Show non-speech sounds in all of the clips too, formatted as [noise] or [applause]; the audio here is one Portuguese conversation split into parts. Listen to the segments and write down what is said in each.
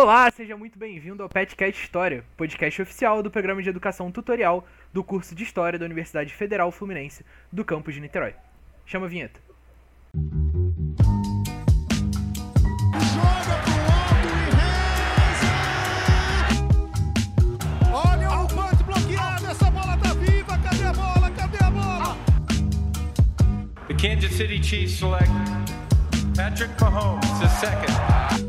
Olá, seja muito bem-vindo ao Petcast História, podcast oficial do programa de educação tutorial do curso de História da Universidade Federal Fluminense do campus de Niterói. Chama a vinheta. Joga pro alto e reza! Olha o punch bloqueado, essa bola tá viva, cadê a bola, cadê a bola? The Kansas City Chiefs select Patrick Mahomes, the second.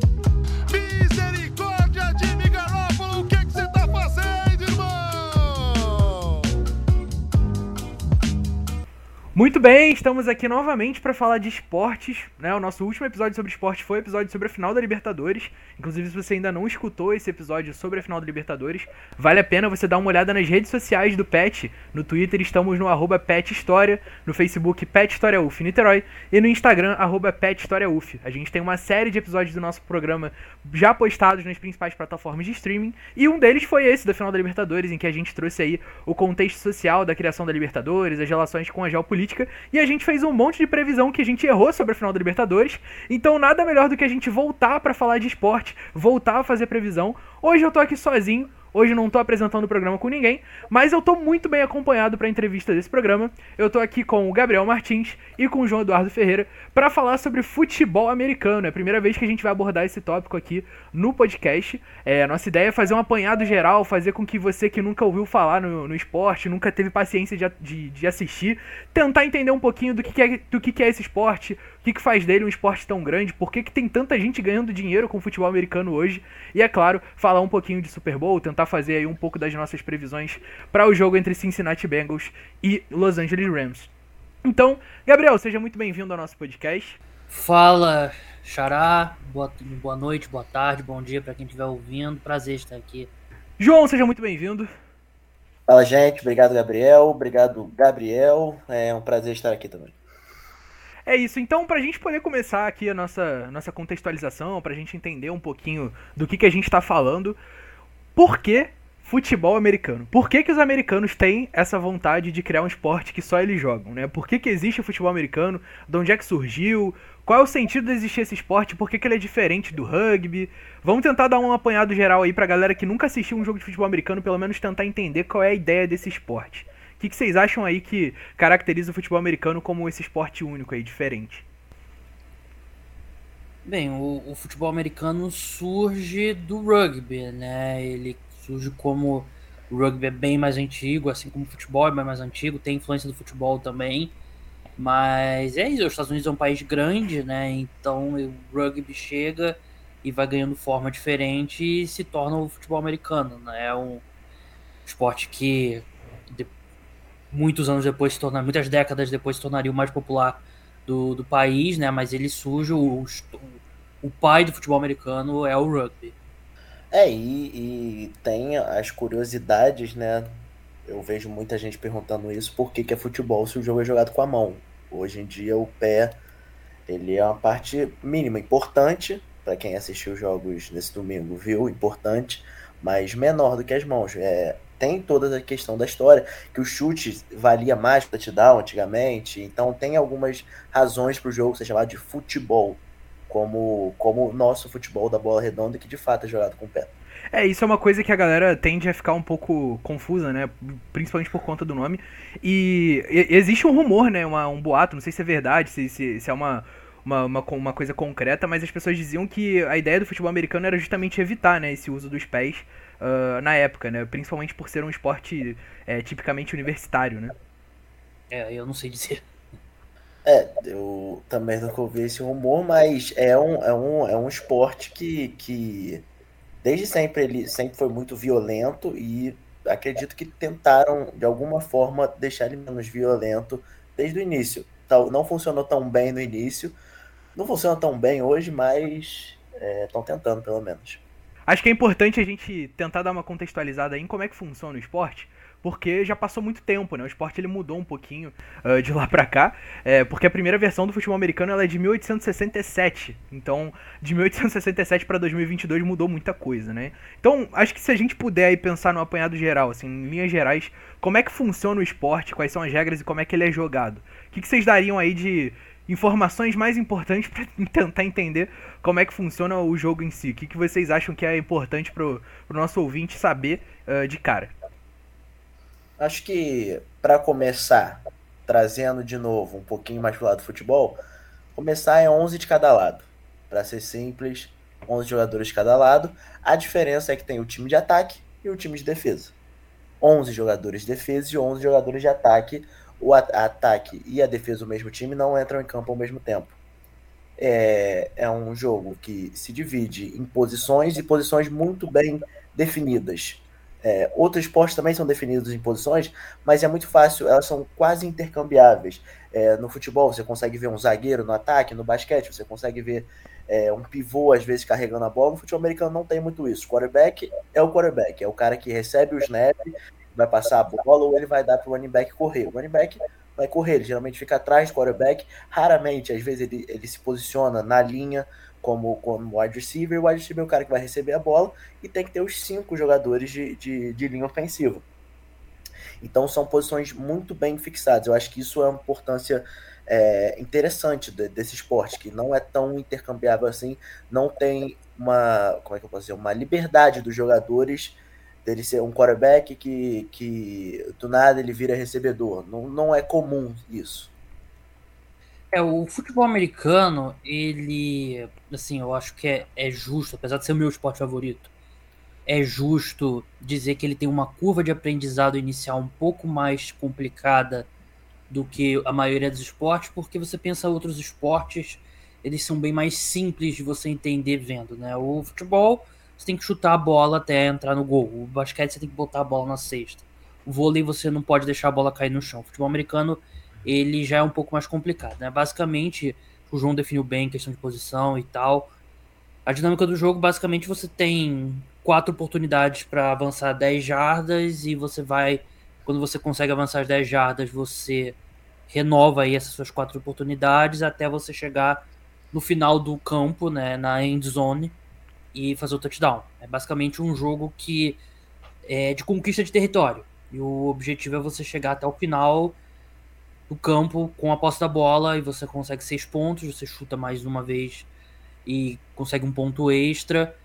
Muito bem, estamos aqui novamente para falar de esportes. Né? O nosso último episódio sobre esporte foi o episódio sobre a final da Libertadores. Inclusive, se você ainda não escutou esse episódio sobre a final da Libertadores, vale a pena você dar uma olhada nas redes sociais do PET. No Twitter estamos no arroba PET História, no Facebook PET História UF Niterói e no Instagram arroba PET História UF. A gente tem uma série de episódios do nosso programa já postados nas principais plataformas de streaming e um deles foi esse da final da Libertadores, em que a gente trouxe aí o contexto social da criação da Libertadores, as relações com a geopolítica e a gente fez um monte de previsão que a gente errou sobre a final da Libertadores. Então nada melhor do que a gente voltar para falar de esporte, voltar a fazer previsão. Hoje eu tô aqui sozinho, Hoje não tô apresentando o programa com ninguém, mas eu tô muito bem acompanhado para a entrevista desse programa. Eu tô aqui com o Gabriel Martins e com o João Eduardo Ferreira para falar sobre futebol americano. É a primeira vez que a gente vai abordar esse tópico aqui no podcast. É, nossa ideia é fazer um apanhado geral, fazer com que você que nunca ouviu falar no, no esporte, nunca teve paciência de, de, de assistir, tentar entender um pouquinho do que, que é, do que, que é esse esporte, o que, que faz dele um esporte tão grande, por que, que tem tanta gente ganhando dinheiro com o futebol americano hoje. E é claro, falar um pouquinho de Super Bowl, tentar fazer aí um pouco das nossas previsões para o jogo entre Cincinnati Bengals e Los Angeles Rams. Então, Gabriel, seja muito bem-vindo ao nosso podcast. Fala, Xará. Boa, boa noite, boa tarde, bom dia para quem estiver ouvindo. Prazer estar aqui. João, seja muito bem-vindo. Fala, gente. Obrigado, Gabriel. Obrigado, Gabriel. É um prazer estar aqui também. É isso, então pra gente poder começar aqui a nossa, nossa contextualização, pra gente entender um pouquinho do que, que a gente tá falando, por que futebol americano? Por que, que os americanos têm essa vontade de criar um esporte que só eles jogam, né? Por que, que existe o futebol americano? De onde é que surgiu? Qual é o sentido de existir esse esporte? Por que, que ele é diferente do rugby? Vamos tentar dar um apanhado geral aí pra galera que nunca assistiu um jogo de futebol americano, pelo menos tentar entender qual é a ideia desse esporte. O que, que vocês acham aí que caracteriza o futebol americano como esse esporte único aí, diferente? Bem, o, o futebol americano surge do rugby, né? Ele surge como o rugby é bem mais antigo, assim como o futebol é bem mais antigo, tem influência do futebol também. Mas é isso, os Estados Unidos é um país grande, né? Então o rugby chega e vai ganhando forma diferente e se torna o futebol americano, né? É um esporte que muitos anos depois se torna, muitas décadas depois se tornaria o mais popular do, do país, né? Mas ele surge, o, o pai do futebol americano é o rugby. É, e, e tem as curiosidades, né? Eu vejo muita gente perguntando isso, por que, que é futebol se o jogo é jogado com a mão? Hoje em dia o pé, ele é uma parte mínima, importante, para quem assistiu os jogos nesse domingo, viu? Importante, mas menor do que as mãos. É, tem toda a questão da história, que o chute valia mais para touchdown antigamente, então tem algumas razões para o jogo ser chamado de futebol, como, como o nosso futebol da bola redonda, que de fato é jogado com o pé. É, isso é uma coisa que a galera tende a ficar um pouco confusa, né? Principalmente por conta do nome. E, e- existe um rumor, né? Uma- um boato, não sei se é verdade, se, se, se é uma, uma, uma, uma coisa concreta, mas as pessoas diziam que a ideia do futebol americano era justamente evitar, né? Esse uso dos pés ah, na época, né? Principalmente por ser um esporte é, tipicamente universitário, né? É, eu não sei dizer. É, eu também nunca ouvi esse rumor, mas é um, é um, é um esporte que, que desde sempre ele sempre foi muito violento e acredito que tentaram de alguma forma deixar ele menos violento desde o início. Tal, não funcionou tão bem no início, não funciona tão bem hoje, mas estão tentando pelo menos. Acho que é importante a gente tentar dar uma contextualizada em como é que funciona o esporte, porque já passou muito tempo, né? O esporte ele mudou um pouquinho ah, de lá pra cá, é, porque a primeira versão do futebol americano ela é de 1867, então de 1867 pra 2022 mudou muita coisa, né? Então acho que se a gente puder aí pensar no apanhado geral, assim, em linhas gerais, como é que funciona o esporte, quais são as regras e como é que ele é jogado? O que, que vocês dariam aí de, informações mais importantes [laughs] para tentar entender como é que funciona o jogo em si. O que, que vocês acham que é importante para o nosso ouvinte saber uh, de cara? Acho que para começar, trazendo de novo um pouquinho mais pro lado do futebol, começar é 11 de cada lado. Para ser simples, 11 jogadores de cada lado. A diferença é que tem o time de ataque e o time de defesa. 11 jogadores de defesa e 11 jogadores de ataque. O ataque e a defesa do mesmo time não entram em campo ao mesmo tempo. É, é um jogo que se divide em posições e posições muito bem definidas. É, outros esportes também são definidos em posições, mas é muito fácil, elas são quase intercambiáveis. É, no futebol, você consegue ver um zagueiro no ataque, no basquete, você consegue ver é, um pivô, às vezes, carregando a bola. No futebol americano não tem muito isso. O quarterback é o quarterback, é o cara que recebe o snap, vai passar a bola ou ele vai dar para o running back correr. O running back vai correr, ele geralmente fica atrás do quarterback, raramente, às vezes, ele, ele se posiciona na linha como, como wide receiver. O wide receiver é o cara que vai receber a bola e tem que ter os cinco jogadores de, de, de linha ofensiva. Então são posições muito bem fixadas. Eu acho que isso é uma importância é, interessante de, desse esporte, que não é tão intercambiável assim, não tem uma, como é que eu posso dizer, uma liberdade dos jogadores dele ser um quarterback que, que do nada ele vira recebedor. Não, não é comum isso. É, o futebol americano, ele, assim, eu acho que é, é justo, apesar de ser o meu esporte favorito, é justo dizer que ele tem uma curva de aprendizado inicial um pouco mais complicada do que a maioria dos esportes, porque você pensa outros esportes, eles são bem mais simples de você entender vendo, né? O futebol, você tem que chutar a bola até entrar no gol. O basquete, você tem que botar a bola na cesta. O vôlei, você não pode deixar a bola cair no chão. O futebol americano, ele já é um pouco mais complicado, né? Basicamente, o João definiu bem questão de posição e tal. A dinâmica do jogo, basicamente, você tem quatro oportunidades para avançar 10 jardas e você vai quando você consegue avançar as 10 jardas, você renova aí essas suas quatro oportunidades até você chegar no final do campo, né, na end zone e fazer o touchdown. É basicamente um jogo que é de conquista de território. E o objetivo é você chegar até o final do campo com a posse da bola e você consegue seis pontos, você chuta mais uma vez e consegue um ponto extra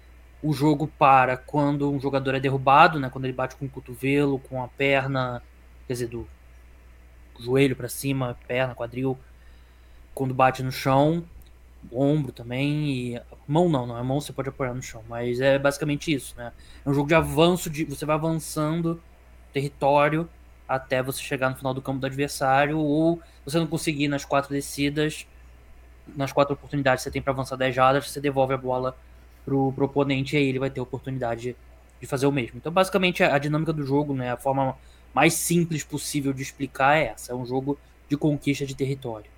o jogo para quando um jogador é derrubado, né? Quando ele bate com o cotovelo, com a perna, quer dizer, do joelho para cima, perna, quadril, quando bate no chão, ombro também e mão não, não é mão você pode apoiar no chão, mas é basicamente isso, né? É um jogo de avanço, de você vai avançando território até você chegar no final do campo do adversário ou você não conseguir nas quatro descidas, nas quatro oportunidades que você tem para avançar 10 jardas, você devolve a bola pro, pro oponente e aí ele vai ter a oportunidade de fazer o mesmo. Então, basicamente, a dinâmica do jogo, né, a forma mais simples possível de explicar é essa: é um jogo de conquista de território.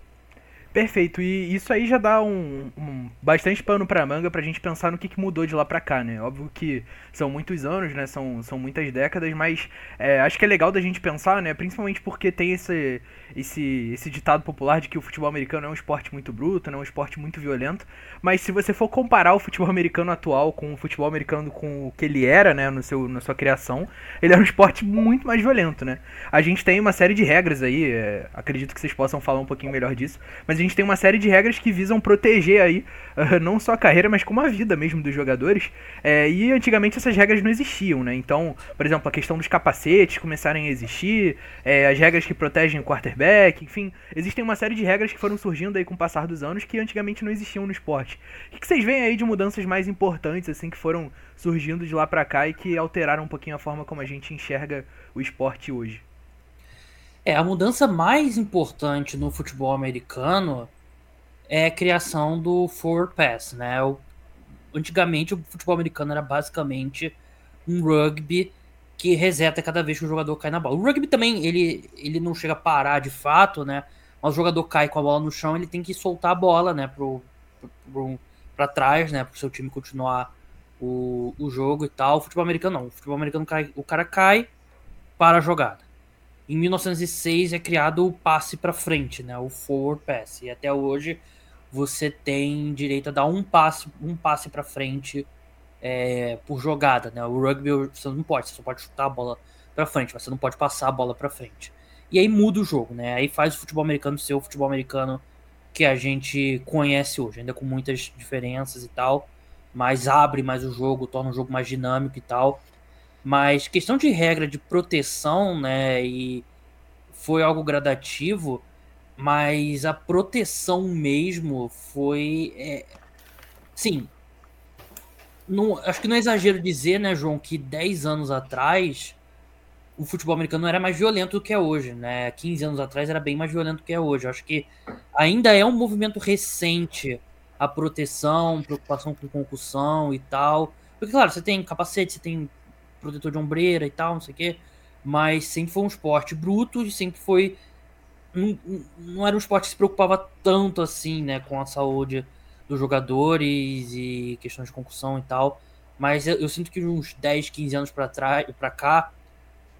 Perfeito, e isso aí já dá um, um bastante pano pra manga pra gente pensar no que, que, mudou de lá pra cá, né? Óbvio que são muitos anos, né? São, são muitas décadas, mas é, acho que é legal da gente pensar, né? Principalmente porque tem esse, esse, esse ditado popular de que o futebol americano é um esporte muito bruto, né? um esporte muito violento. Mas se você for comparar o futebol americano atual com o futebol americano com o que ele era, né? No seu, na sua criação, ele era um esporte muito mais violento, né? A gente tem uma série de regras aí, é, acredito que vocês possam falar um pouquinho melhor disso, mas a gente tem uma série de regras que visam proteger aí uh, [laughs] não só a carreira, mas como a vida mesmo dos jogadores. É, e antigamente essas regras não existiam, né? Então, por exemplo, a questão dos capacetes começarem a existir, é, as regras que protegem o quarterback, enfim, existem uma série de regras que foram surgindo aí com o passar dos anos que antigamente não existiam no esporte. O que vocês veem aí de mudanças mais importantes, assim, que foram surgindo de lá para cá e que alteraram um pouquinho a forma como a gente enxerga o esporte hoje? É, a mudança mais importante no futebol americano é a criação do Four Pass, né? O, antigamente o futebol americano era basicamente um rugby que reseta cada vez que o jogador cai na bola. O rugby também, ele, ele não chega a parar de fato, né? Mas o jogador cai com a bola no chão, ele tem que soltar a bola, né? Pro, pro, pra trás, né? Pro seu time continuar o, o jogo e tal. O futebol americano não. O futebol americano cai, o cara cai para a jogada. Em 1906 é criado o passe para frente, né? O forward pass. E até hoje você tem direito a dar um passe, um passe para frente é, por jogada, né? O rugby você não pode, você só pode chutar a bola para frente, mas você não pode passar a bola para frente. E aí muda o jogo, né? Aí faz o futebol americano ser o futebol americano que a gente conhece hoje, ainda com muitas diferenças e tal, mas abre mais o jogo, torna o jogo mais dinâmico e tal. Mas questão de regra de proteção, né, e foi algo gradativo, mas a proteção mesmo foi. É, sim. Não, acho que não é exagero dizer, né, João, que 10 anos atrás o futebol americano era mais violento do que é hoje, né? 15 anos atrás era bem mais violento do que é hoje. acho que ainda é um movimento recente a proteção, preocupação com concussão e tal. Porque, claro, você tem capacete, você tem protetor de ombreira e tal, não sei o quê. Mas sempre foi um esporte bruto e sempre foi. Não, não era um esporte que se preocupava tanto assim, né, com a saúde dos jogadores e questões de concussão e tal. Mas eu, eu sinto que uns 10, 15 anos para trás, para cá,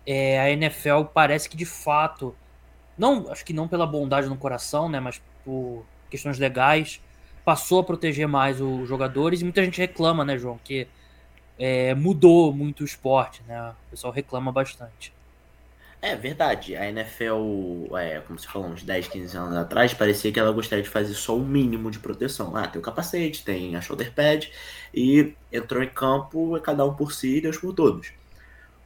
é, a NFL parece que de fato, não, acho que não pela bondade no coração, né, mas por questões legais, passou a proteger mais os jogadores e muita gente reclama, né, João, que é, mudou muito o esporte, né? O pessoal reclama bastante. É verdade, a NFL, é, como você falou, uns 10, 15 anos atrás, parecia que ela gostaria de fazer só o mínimo de proteção. Ah, tem o capacete, tem a shoulder pad, e entrou em campo, é cada um por si e Deus por todos.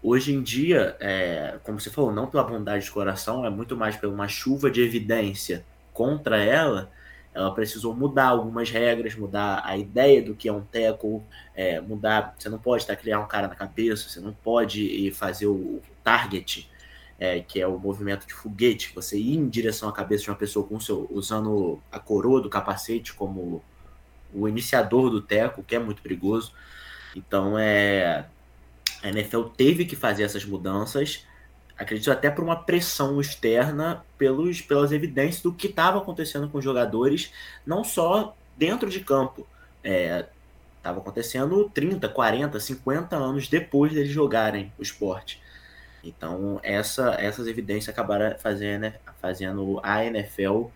Hoje em dia, é, como você falou, não pela bondade de coração, é muito mais pela uma chuva de evidência contra ela. Ela precisou mudar algumas regras, mudar a ideia do que é um tackle, é, mudar. Você não pode criar um cara na cabeça, você não pode fazer o target, é, que é o movimento de foguete, você ir em direção à cabeça de uma pessoa com seu, usando a coroa do capacete como o iniciador do teco, que é muito perigoso. Então é a NFL teve que fazer essas mudanças, acredito até por uma pressão externa pelos, pelas evidências do que estava acontecendo com os jogadores, não só dentro de campo. Estava é, acontecendo 30, 40, 50 anos depois deles jogarem o esporte. Então, essa, essas evidências acabaram fazendo, fazendo a NFL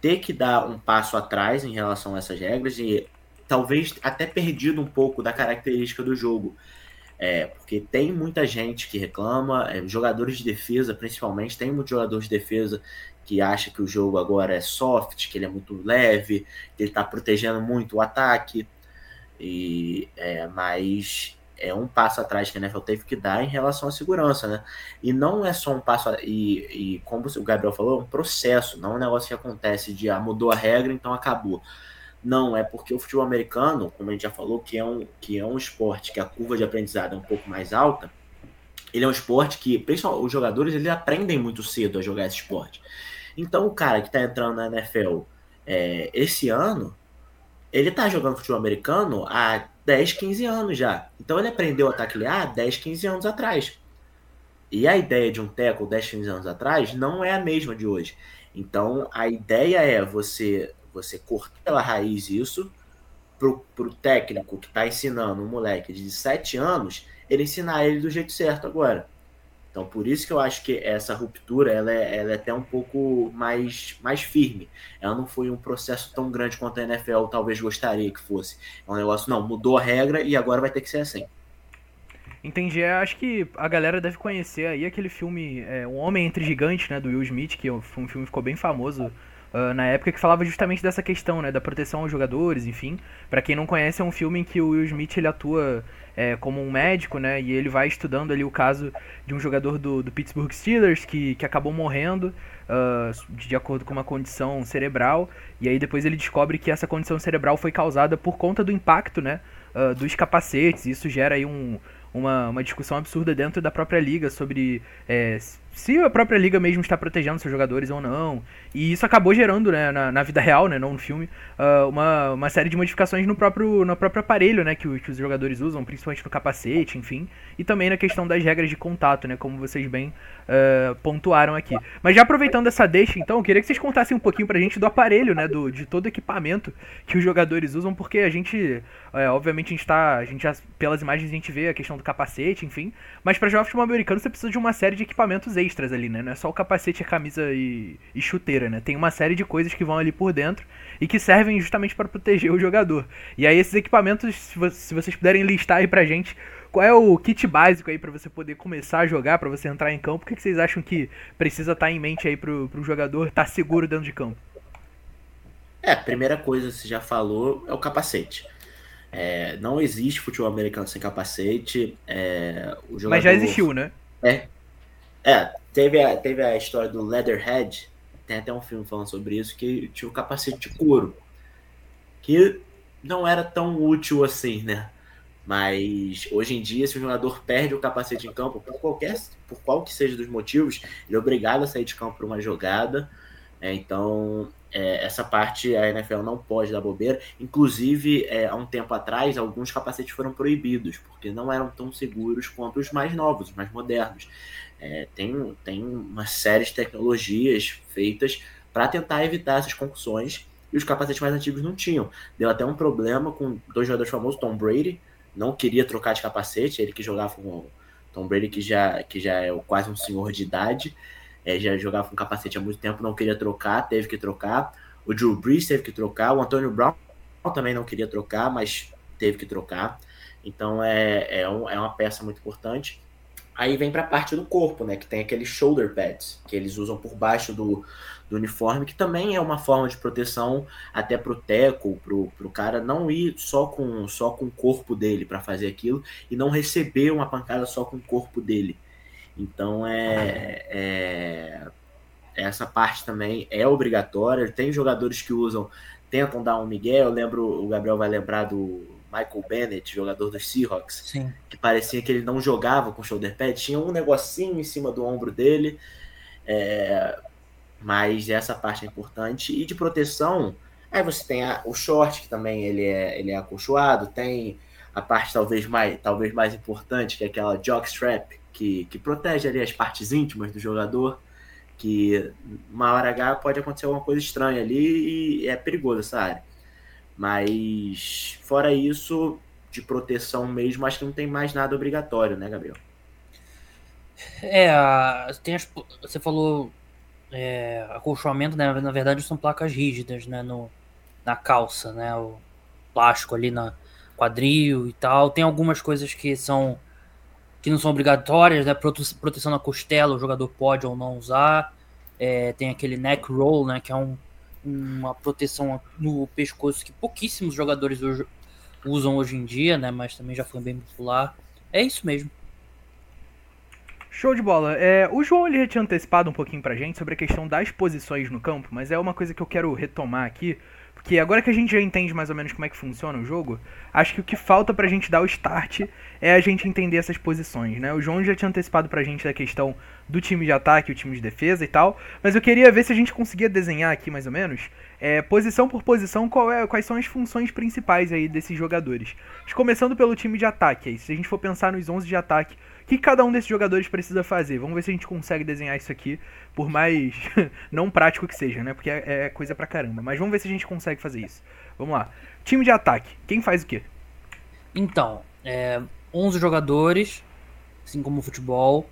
ter que dar um passo atrás em relação a essas regras e talvez até perdido um pouco da característica do jogo. É, porque tem muita gente que reclama, é, jogadores de defesa principalmente, tem muitos jogadores de defesa que acha que o jogo agora é soft, que ele é muito leve, que ele está protegendo muito o ataque, e é, mas é um passo atrás que a NFL teve que dar em relação à segurança, né? E não é só um passo e, e como o Gabriel falou, é um processo, não é um negócio que acontece de ah, mudou a regra, então acabou. Não, é porque o futebol americano, como a gente já falou, que é um, que é um esporte que a curva de aprendizado é um pouco mais alta, ele é um esporte que, principalmente, os jogadores eles aprendem muito cedo a jogar esse esporte. Então, o cara que está entrando na NFL é, esse ano, ele está jogando futebol americano há 10, 15 anos já. Então, ele aprendeu a taclear 10, 15 anos atrás. E a ideia de um tackle 10, 15 anos atrás não é a mesma de hoje. Então, a ideia é você você cortar pela raiz isso pro, pro técnico que está ensinando um moleque de 7 anos, ele ensinar ele do jeito certo agora. Então, por isso que eu acho que essa ruptura ela é, ela é até um pouco mais, mais firme. Ela não foi um processo tão grande quanto a NFL talvez gostaria que fosse. É um negócio, não, mudou a regra e agora vai ter que ser assim. Entendi. É, acho que a galera deve conhecer aí aquele filme é, Um Homem Entre Gigantes, né, do Will Smith, que foi um filme que ficou bem famoso uh, na época que falava justamente dessa questão, né, da proteção aos jogadores, enfim. para quem não conhece, é um filme em que o Will Smith ele atua é, como um médico, né, e ele vai estudando ali o caso de um jogador do, do Pittsburgh Steelers que, que acabou morrendo uh, de acordo com uma condição cerebral, e aí depois ele descobre que essa condição cerebral foi causada por conta do impacto, né, uh, dos capacetes, isso gera aí um, uma, uma discussão absurda dentro da própria liga sobre é, se a própria liga mesmo está protegendo seus jogadores ou não. E isso acabou gerando, né, na, na vida real, né, não no filme, uh, uma, uma série de modificações no próprio, no próprio aparelho, né, que, que os jogadores usam, principalmente no capacete, enfim. E também na questão das regras de contato, né, como vocês bem uh, pontuaram aqui. Mas já aproveitando essa deixa, então, eu queria que vocês contassem um pouquinho pra gente do aparelho, né, do, de todo o equipamento que os jogadores usam, porque a gente, é, obviamente, a gente tá, a gente já, pelas imagens a gente vê a questão do capacete, enfim. Mas para jogar futebol americano você precisa de uma série de equipamentos extras ali, né? Não é só o capacete, a camisa e, e chuteira, né? Tem uma série de coisas que vão ali por dentro e que servem justamente para proteger o jogador. E aí esses equipamentos, se, vocês puderem listar aí pra gente, qual é o kit básico aí para você poder começar a jogar, para você entrar em campo? O que, que vocês acham que precisa estar tá em mente aí pro, pro jogador estar tá seguro dentro de campo? É, a primeira coisa que você já falou é o capacete. É, não existe futebol americano sem capacete. É, o jogador... Mas já existiu, né? É. É, teve a, teve a história do Leatherhead, tem até um filme falando sobre isso, que tinha o capacete de couro. Que não era tão útil assim, né? Mas hoje em dia, se o jogador perde o capacete em campo, por qualquer, por qual que seja dos motivos, ele é obrigado a sair de campo para uma jogada. É, então, é, essa parte a NFL não pode dar bobeira. Inclusive, é, há um tempo atrás, alguns capacetes foram proibidos, porque não eram tão seguros quanto os mais novos, os mais modernos. É, tem, tem uma série de tecnologias feitas para tentar evitar essas concussões e os capacetes mais antigos não tinham. Deu até um problema com dois jogadores famosos, Tom Brady, não queria trocar de capacete, ele que jogava com o Tom Brady, que já, que já é quase um senhor de idade, é, já jogava com capacete há muito tempo, não queria trocar, teve que trocar. O Drew Brees teve que trocar, o Antônio Brown também não queria trocar, mas teve que trocar. Então é, é, um, é uma peça muito importante. Aí vem para a parte do corpo, né? Que tem aqueles shoulder pads que eles usam por baixo do, do uniforme, que também é uma forma de proteção até pro teco, pro, pro cara não ir só com só com o corpo dele para fazer aquilo e não receber uma pancada só com o corpo dele. Então é, é essa parte também é obrigatória. Tem jogadores que usam, tentam dar um Miguel. Eu lembro, o Gabriel vai lembrar do Michael Bennett, jogador dos Seahawks, Sim. que parecia que ele não jogava com shoulder pad, tinha um negocinho em cima do ombro dele. É, mas essa parte é importante. E de proteção, aí você tem a, o short, que também ele é, ele é acolchoado, tem a parte talvez mais, talvez mais importante, que é aquela jockstrap, que, que protege ali as partes íntimas do jogador, que uma hora H pode acontecer alguma coisa estranha ali e é perigoso essa área. Mas fora isso, de proteção mesmo, acho que não tem mais nada obrigatório, né, Gabriel? É, tem as, você falou é, acolchoamento, né? Na verdade são placas rígidas, né? No, na calça, né? O plástico ali na quadril e tal. Tem algumas coisas que são que não são obrigatórias, né? Proteção na costela, o jogador pode ou não usar. É, tem aquele neck roll, né? Que é um, uma proteção no pescoço que pouquíssimos jogadores hoje, usam hoje em dia, né? Mas também já foi bem popular. É isso mesmo. Show de bola. É, o João ele já tinha antecipado um pouquinho pra gente sobre a questão das posições no campo, mas é uma coisa que eu quero retomar aqui, porque agora que a gente já entende mais ou menos como é que funciona o jogo, acho que o que falta pra gente dar o start é a gente entender essas posições, né? O João já tinha antecipado pra gente da questão do time de ataque o time de defesa e tal, mas eu queria ver se a gente conseguia desenhar aqui mais ou menos, é, posição por posição, é, quais são as funções principais aí desses jogadores. Mas começando pelo time de ataque, aí, se a gente for pensar nos 11 de ataque, que cada um desses jogadores precisa fazer? Vamos ver se a gente consegue desenhar isso aqui, por mais [laughs] não prático que seja, né? Porque é, é, coisa pra caramba. Mas vamos ver se a gente consegue fazer isso. Vamos lá. Time de ataque, quem faz o quê? Então, é, 11 jogadores, assim como o futebol.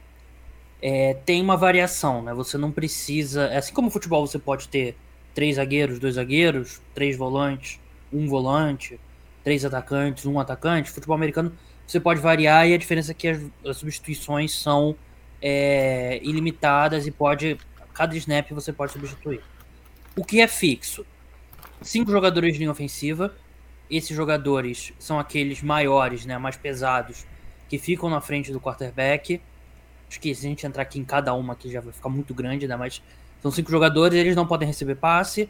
É, tem uma variação, né? Você não precisa. Assim como o futebol, você pode ter três zagueiros, dois zagueiros, três volantes, um volante, três atacantes, um atacante. Futebol americano você pode variar e a diferença é que as, as substituições são é, ilimitadas e pode cada snap você pode substituir. O que é fixo? Cinco jogadores de linha ofensiva. Esses jogadores são aqueles maiores, né, mais pesados, que ficam na frente do quarterback. Acho que se a gente entrar aqui em cada uma aqui já vai ficar muito grande, né? Mas são cinco jogadores, eles não podem receber passe.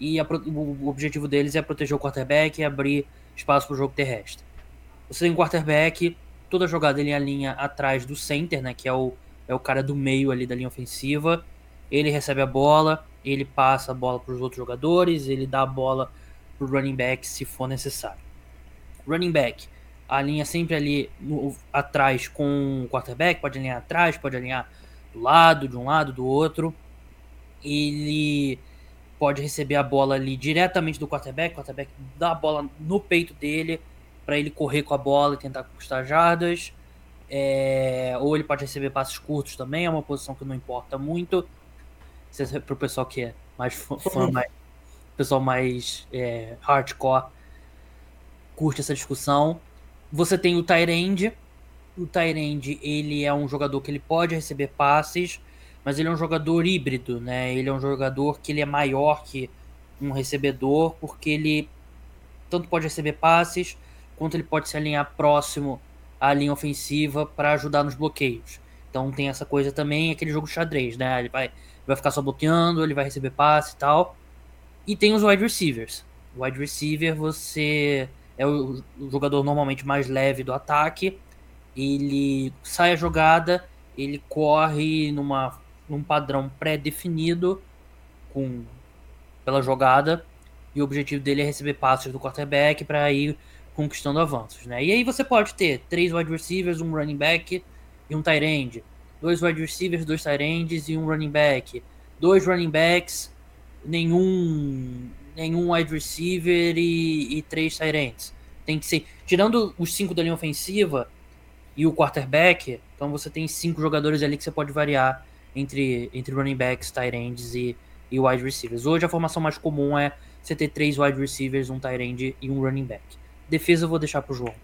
E a, o objetivo deles é proteger o quarterback e abrir espaço para o jogo terrestre. Você tem um quarterback, toda jogada ele alinha atrás do center, né? Que é o, é o cara do meio ali da linha ofensiva. Ele recebe a bola, ele passa a bola para os outros jogadores, ele dá a bola para o running back se for necessário. Running back alinha sempre ali no, atrás com o quarterback, pode alinhar atrás, pode alinhar do lado, de um lado, do outro. Ele pode receber a bola ali diretamente do quarterback, o quarterback dá a bola no peito dele, para ele correr com a bola e tentar conquistar jardas. É, ou ele pode receber passes curtos também, é uma posição que não importa muito. Se é pro pessoal que é mais [laughs] fã, mais, pessoal mais é, hardcore, curte essa discussão. Você tem o Tyrande. O Tyrande, ele é um jogador que ele pode receber passes, mas ele é um jogador híbrido, né? Ele é um jogador que ele é maior que um recebedor, porque ele tanto pode receber passes, quanto ele pode se alinhar próximo à linha ofensiva para ajudar nos bloqueios. Então tem essa coisa também, aquele jogo xadrez, né? Ele vai, vai ficar só bloqueando, ele vai receber passe e tal. E tem os wide receivers. Wide receiver, você é o jogador normalmente mais leve do ataque. Ele sai a jogada, ele corre numa, num padrão pré-definido com pela jogada e o objetivo dele é receber passes do quarterback para ir conquistando avanços, né? E aí você pode ter três wide receivers, um running back e um tight end, dois wide receivers, dois tight ends e um running back, dois running backs, nenhum nenhum wide receiver e, e três tight ends. Tem que ser tirando os cinco da linha ofensiva e o quarterback, então você tem cinco jogadores ali que você pode variar entre entre running backs, tight ends e e wide receivers. Hoje a formação mais comum é você ter três wide receivers, um tight end e um running back. Defesa eu vou deixar pro João.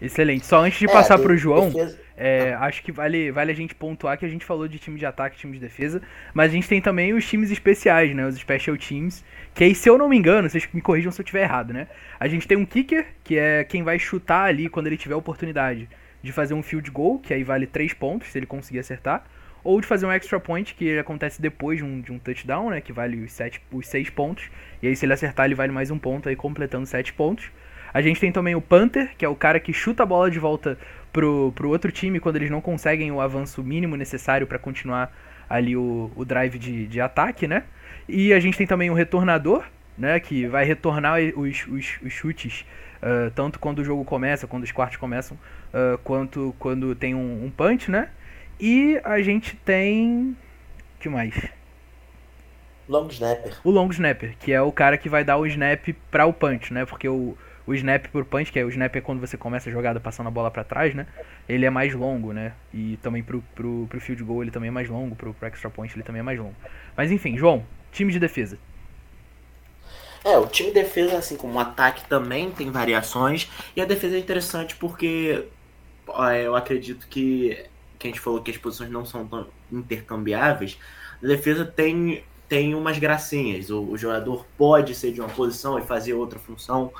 Excelente. Só antes de é, passar pro João, é, acho que vale, vale a gente pontuar que a gente falou de time de ataque e time de defesa, mas a gente tem também os times especiais, né? Os special teams, que aí, se eu não me engano, vocês me corrijam se eu estiver errado, né? A gente tem um kicker, que é quem vai chutar ali quando ele tiver a oportunidade de fazer um field goal, que aí vale três pontos se ele conseguir acertar ou de fazer um extra point, que acontece depois de um, de um touchdown, né, que vale os, sete, os seis pontos, e aí se ele acertar ele vale mais um ponto, aí completando sete pontos. A gente tem também o punter, que é o cara que chuta a bola de volta pro, pro outro time quando eles não conseguem o avanço mínimo necessário para continuar ali o, o drive de, de ataque, né? E a gente tem também o retornador, né, que vai retornar os, os, os chutes uh, tanto quando o jogo começa, quando os quartos começam, uh, quanto quando tem um, um punch, né? E a gente tem. O que mais? Long snapper. O long snapper, que é o cara que vai dar o snap para o punch, né? Porque o, o snap por punch, que é o snap é quando você começa a jogada passando a bola para trás, né? Ele é mais longo, né? E também pro, pro, pro field goal ele também é mais longo, pro, pro extra point ele também é mais longo. Mas enfim, João, time de defesa. É, o time de defesa, assim como o ataque, também tem variações. E a defesa é interessante porque eu acredito que que a gente falou que as posições não são tão intercambiáveis, a defesa tem, tem umas gracinhas. O, o, jogador pode ser de uma posição e fazer outra função,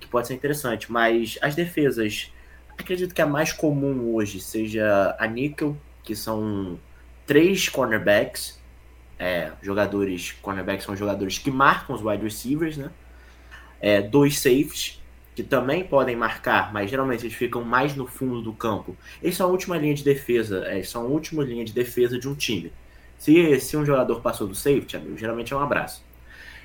que pode ser interessante. Mas as defesas, acredito que a mais comum hoje seja a nickel, que são três cornerbacks. É, jogadores, cornerbacks são jogadores que marcam os wide receivers, né? É, dois safes que também podem marcar, mas geralmente eles ficam mais no fundo do campo. Eles são a última linha de defesa, eles é, são a última linha de defesa de um time. Se, se um jogador passou do safety, amigo, geralmente é um abraço.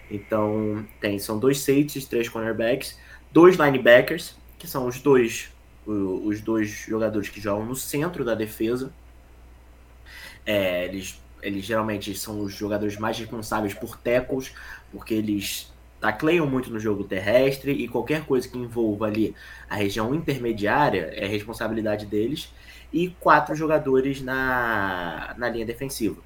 Então, tem, são dois safeties, três cornerbacks, dois linebackers, que são os dois, os dois jogadores que jogam no centro da defesa. É, eles, eles geralmente são os jogadores mais responsáveis por tackles, porque eles tacleiam muito no jogo terrestre e qualquer coisa que envolva ali a região intermediária é responsabilidade deles. E quatro jogadores na, na linha defensiva.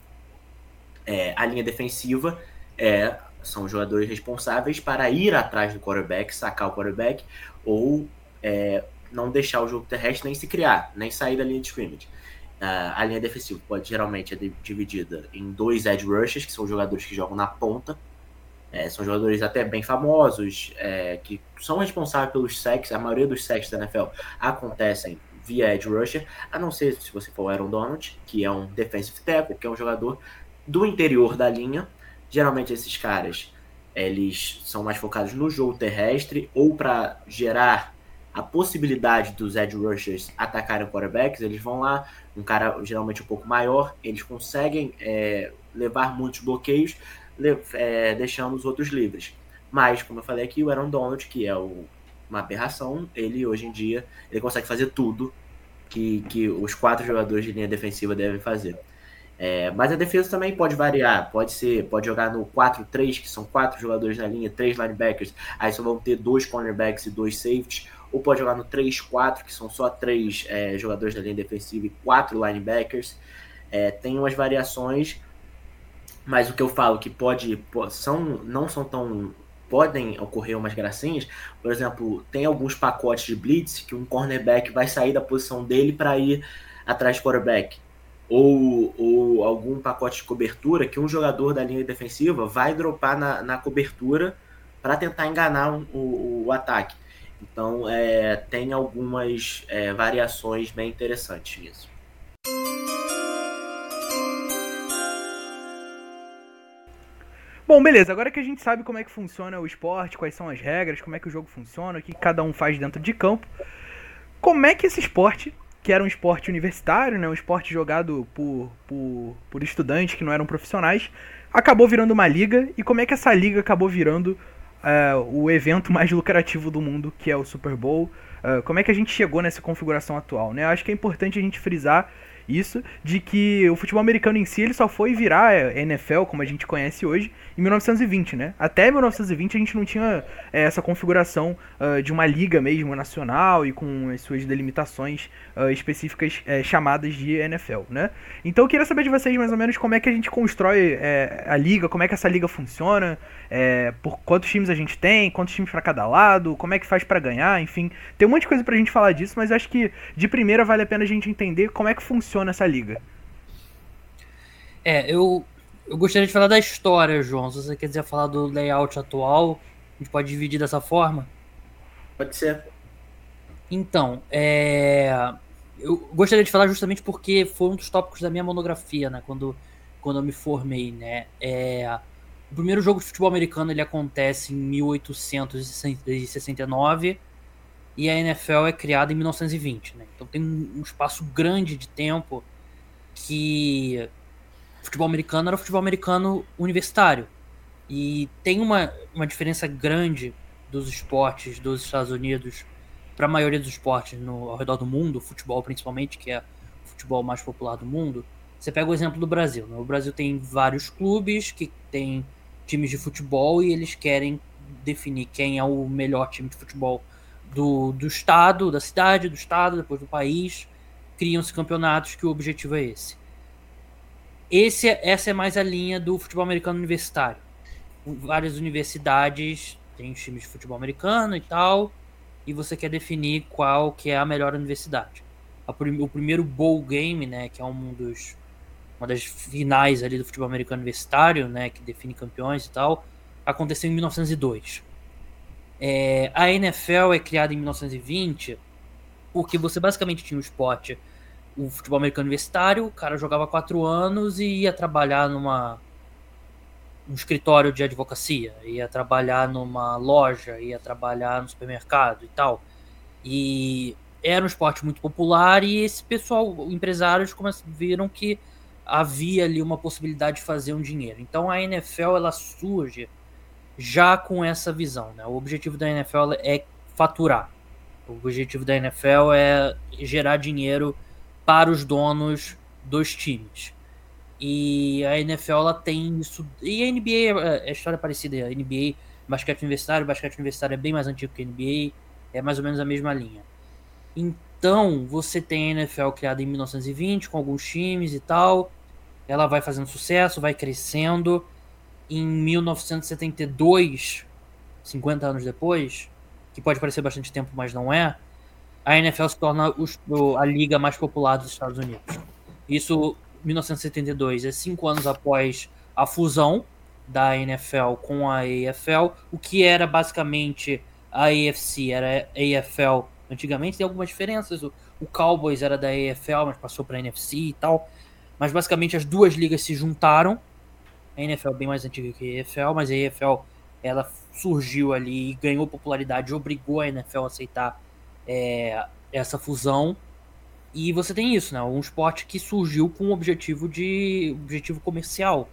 É, a linha defensiva é, são jogadores responsáveis para ir atrás do quarterback, sacar o quarterback ou é, não deixar o jogo terrestre nem se criar, nem sair da linha de scrimmage. Uh, a linha defensiva pode geralmente é dividida em dois edge rushers, que são jogadores que jogam na ponta, é, são jogadores até bem famosos, é, que são responsáveis pelos sacks. A maioria dos sacks da NFL acontecem via edge rusher, a não ser se você for Aaron Donald, que é um defensive tackle, que é um jogador do interior da linha. Geralmente esses caras eles são mais focados no jogo terrestre ou para gerar a possibilidade dos edge rushers atacarem quarterbacks, eles vão lá, um cara geralmente um pouco maior, eles conseguem é, levar muitos bloqueios, é, deixando os outros livres. Mas, como eu falei aqui, o Aaron Donald, que é o, uma aberração, ele hoje em dia ele consegue fazer tudo que, que os quatro jogadores de linha defensiva devem fazer. É, mas a defesa também pode variar, pode ser, pode jogar no 4-3, que são quatro jogadores na linha, três linebackers, aí só vão ter dois cornerbacks e dois safeties, ou pode jogar no 3-4, que são só três é, jogadores na linha defensiva e quatro linebackers. É, tem umas variações, mas o que eu falo que pode, são, não são tão podem ocorrer umas gracinhas. Por exemplo, tem alguns pacotes de blitz que um cornerback vai sair da posição dele para ir atrás do quarterback. Ou, ou algum pacote de cobertura que um jogador da linha defensiva vai dropar na, na cobertura para tentar enganar o, o, o ataque. Então, é, tem algumas é, variações bem interessantes nisso. Bom, beleza. Agora que a gente sabe como é que funciona o esporte, quais são as regras, como é que o jogo funciona, o que cada um faz dentro de campo, como é que esse esporte, que era um esporte universitário, né, um esporte jogado por, por, por estudantes que não eram profissionais, acabou virando uma liga e como é que essa liga acabou virando é, o evento mais lucrativo do mundo, que é o Super Bowl. Uh, como é que a gente chegou nessa configuração atual? Né? Acho que é importante a gente frisar isso, de que o futebol americano em si ele só foi virar é, NFL, como a gente conhece hoje, em 1920, né? Até 1920 a gente não tinha é, essa configuração uh, de uma liga mesmo nacional e com as suas delimitações uh, específicas é, chamadas de NFL, né? Então eu queria saber de vocês mais ou menos como é que a gente constrói é, a liga, como é que essa liga funciona, é, por quantos times a gente tem, quantos times para cada lado, como é que faz para ganhar, enfim, tem um monte de coisa pra gente falar disso, mas acho que de primeira vale a pena a gente entender como é que funciona essa liga. É, eu, eu gostaria de falar da história, João. Se você quer dizer falar do layout atual, a gente pode dividir dessa forma? Pode ser. Então, é, eu gostaria de falar justamente porque foi um dos tópicos da minha monografia, né? Quando, quando eu me formei, né? É, o primeiro jogo de futebol americano ele acontece em 1869 e a NFL é criada em 1920, né? Então tem um espaço grande de tempo que o futebol americano era o futebol americano universitário. E tem uma, uma diferença grande dos esportes dos Estados Unidos para a maioria dos esportes no, ao redor do mundo, futebol principalmente, que é o futebol mais popular do mundo. Você pega o exemplo do Brasil. Né? O Brasil tem vários clubes que tem times de futebol e eles querem definir quem é o melhor time de futebol do, do estado, da cidade, do estado, depois do país. Criam-se campeonatos que o objetivo é esse. esse. Essa é mais a linha do futebol americano universitário. Várias universidades têm times de futebol americano e tal, e você quer definir qual que é a melhor universidade. o primeiro bowl game, né, que é um dos uma das finais ali do futebol americano universitário, né, que define campeões e tal, aconteceu em 1902. É, a NFL é criada em 1920 porque você basicamente tinha o esporte, o futebol americano universitário, o cara jogava quatro anos e ia trabalhar numa um escritório de advocacia, ia trabalhar numa loja, ia trabalhar no supermercado e tal. E era um esporte muito popular e esse pessoal, empresários, viram que havia ali uma possibilidade de fazer um dinheiro. Então a NFL ela surge já com essa visão. Né? O objetivo da NFL é faturar. O objetivo da NFL é gerar dinheiro para os donos dos times. E a NFL tem isso. E a NBA é, é história parecida. A NBA, basquete universitário, basquete universitário é bem mais antigo que a NBA. É mais ou menos a mesma linha. Então, você tem a NFL criada em 1920 com alguns times e tal ela vai fazendo sucesso, vai crescendo. Em 1972, 50 anos depois, que pode parecer bastante tempo, mas não é, a NFL se torna a liga mais popular dos Estados Unidos. Isso 1972, é cinco anos após a fusão da NFL com a AFL, o que era basicamente a AFC, era a AFL antigamente, tem algumas diferenças, o, o Cowboys era da AFL, mas passou para a NFC e tal, mas basicamente as duas ligas se juntaram. A NFL é bem mais antiga que a EFL, mas a EFL ela surgiu ali e ganhou popularidade, obrigou a NFL a aceitar é, essa fusão. E você tem isso, né? Um esporte que surgiu com um objetivo de objetivo comercial.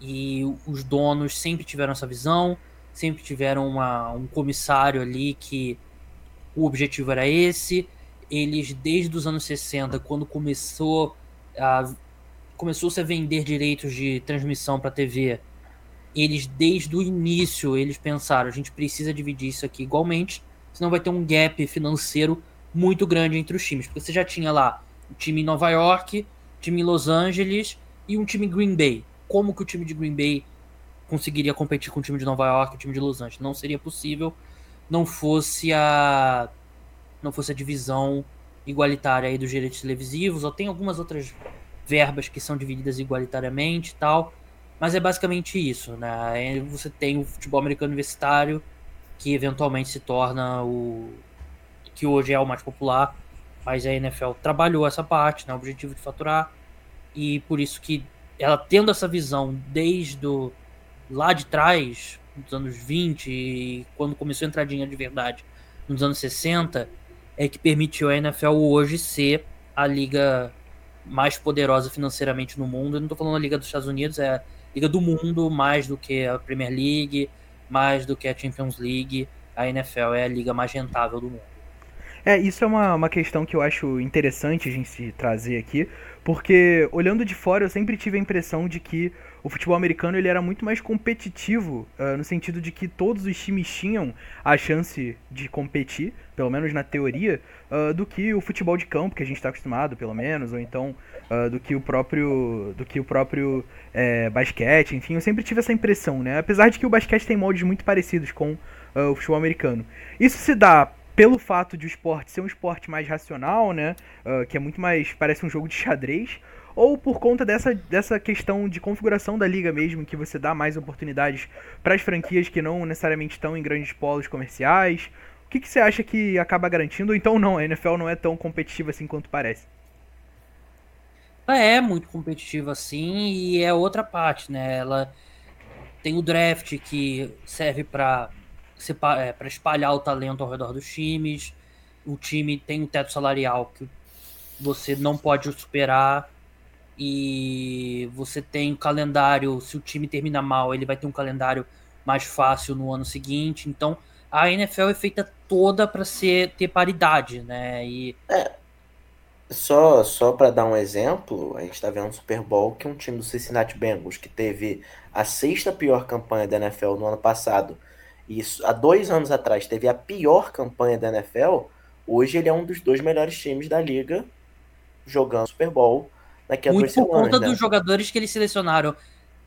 E os donos sempre tiveram essa visão, sempre tiveram uma, um comissário ali que o objetivo era esse. Eles, desde os anos 60, quando começou a começou-se a vender direitos de transmissão para TV, eles desde o início eles pensaram, a gente precisa dividir isso aqui igualmente, senão vai ter um gap financeiro muito grande entre os times, porque você já tinha lá o time em Nova York, time em Los Angeles e um time Green Bay. Como que o time de Green Bay conseguiria competir com o time de Nova York o time de Los Angeles? Não seria possível, não fosse a não fosse a divisão igualitária aí dos direitos televisivos, ou tem algumas outras verbas que são divididas igualitariamente e tal. Mas é basicamente isso, né? Aí você tem o futebol americano universitário, que eventualmente se torna o. que hoje é o mais popular, mas a NFL trabalhou essa parte, né? O objetivo de faturar. E por isso que ela tendo essa visão desde o, lá de trás, nos anos 20, e quando começou a entrar dinheiro de verdade, nos anos 60, é que permitiu a NFL hoje ser a liga mais poderosa financeiramente no mundo. Eu não estou falando a liga dos Estados Unidos, é a liga do mundo, mais do que a Premier League, mais do que a Champions League. A NFL é a liga mais rentável do mundo. É, isso é uma, uma questão que eu acho interessante a gente trazer aqui, porque olhando de fora eu sempre tive a impressão de que o futebol americano ele era muito mais competitivo, uh, no sentido de que todos os times tinham a chance de competir, pelo menos na teoria, uh, do que o futebol de campo que a gente está acostumado, pelo menos, ou então uh, do que o próprio, do que o próprio é, basquete, enfim, eu sempre tive essa impressão, né? Apesar de que o basquete tem moldes muito parecidos com o futebol americano. Isso se dá pelo fato de o esporte ser um esporte mais racional, né? que é muito mais parece um jogo de xadrez ou por conta dessa, dessa questão de configuração da liga mesmo, que você dá mais oportunidades para as franquias que não necessariamente estão em grandes polos comerciais? O que, que você acha que acaba garantindo? Ou então não, a NFL não é tão competitiva assim quanto parece? É muito competitiva assim e é outra parte, né? Ela tem o draft que serve para é, para espalhar o talento ao redor dos times. O time tem um teto salarial que você não pode superar e você tem um calendário, se o time termina mal, ele vai ter um calendário mais fácil no ano seguinte. Então, a NFL é feita toda para ser ter paridade, né? E é. Só só para dar um exemplo, a gente está vendo o Super Bowl que um time do Cincinnati Bengals que teve a sexta pior campanha da NFL no ano passado, e há dois anos atrás teve a pior campanha da NFL, hoje ele é um dos dois melhores times da liga jogando Super Bowl daqui a Muito duas por semanas, conta né? dos jogadores que eles selecionaram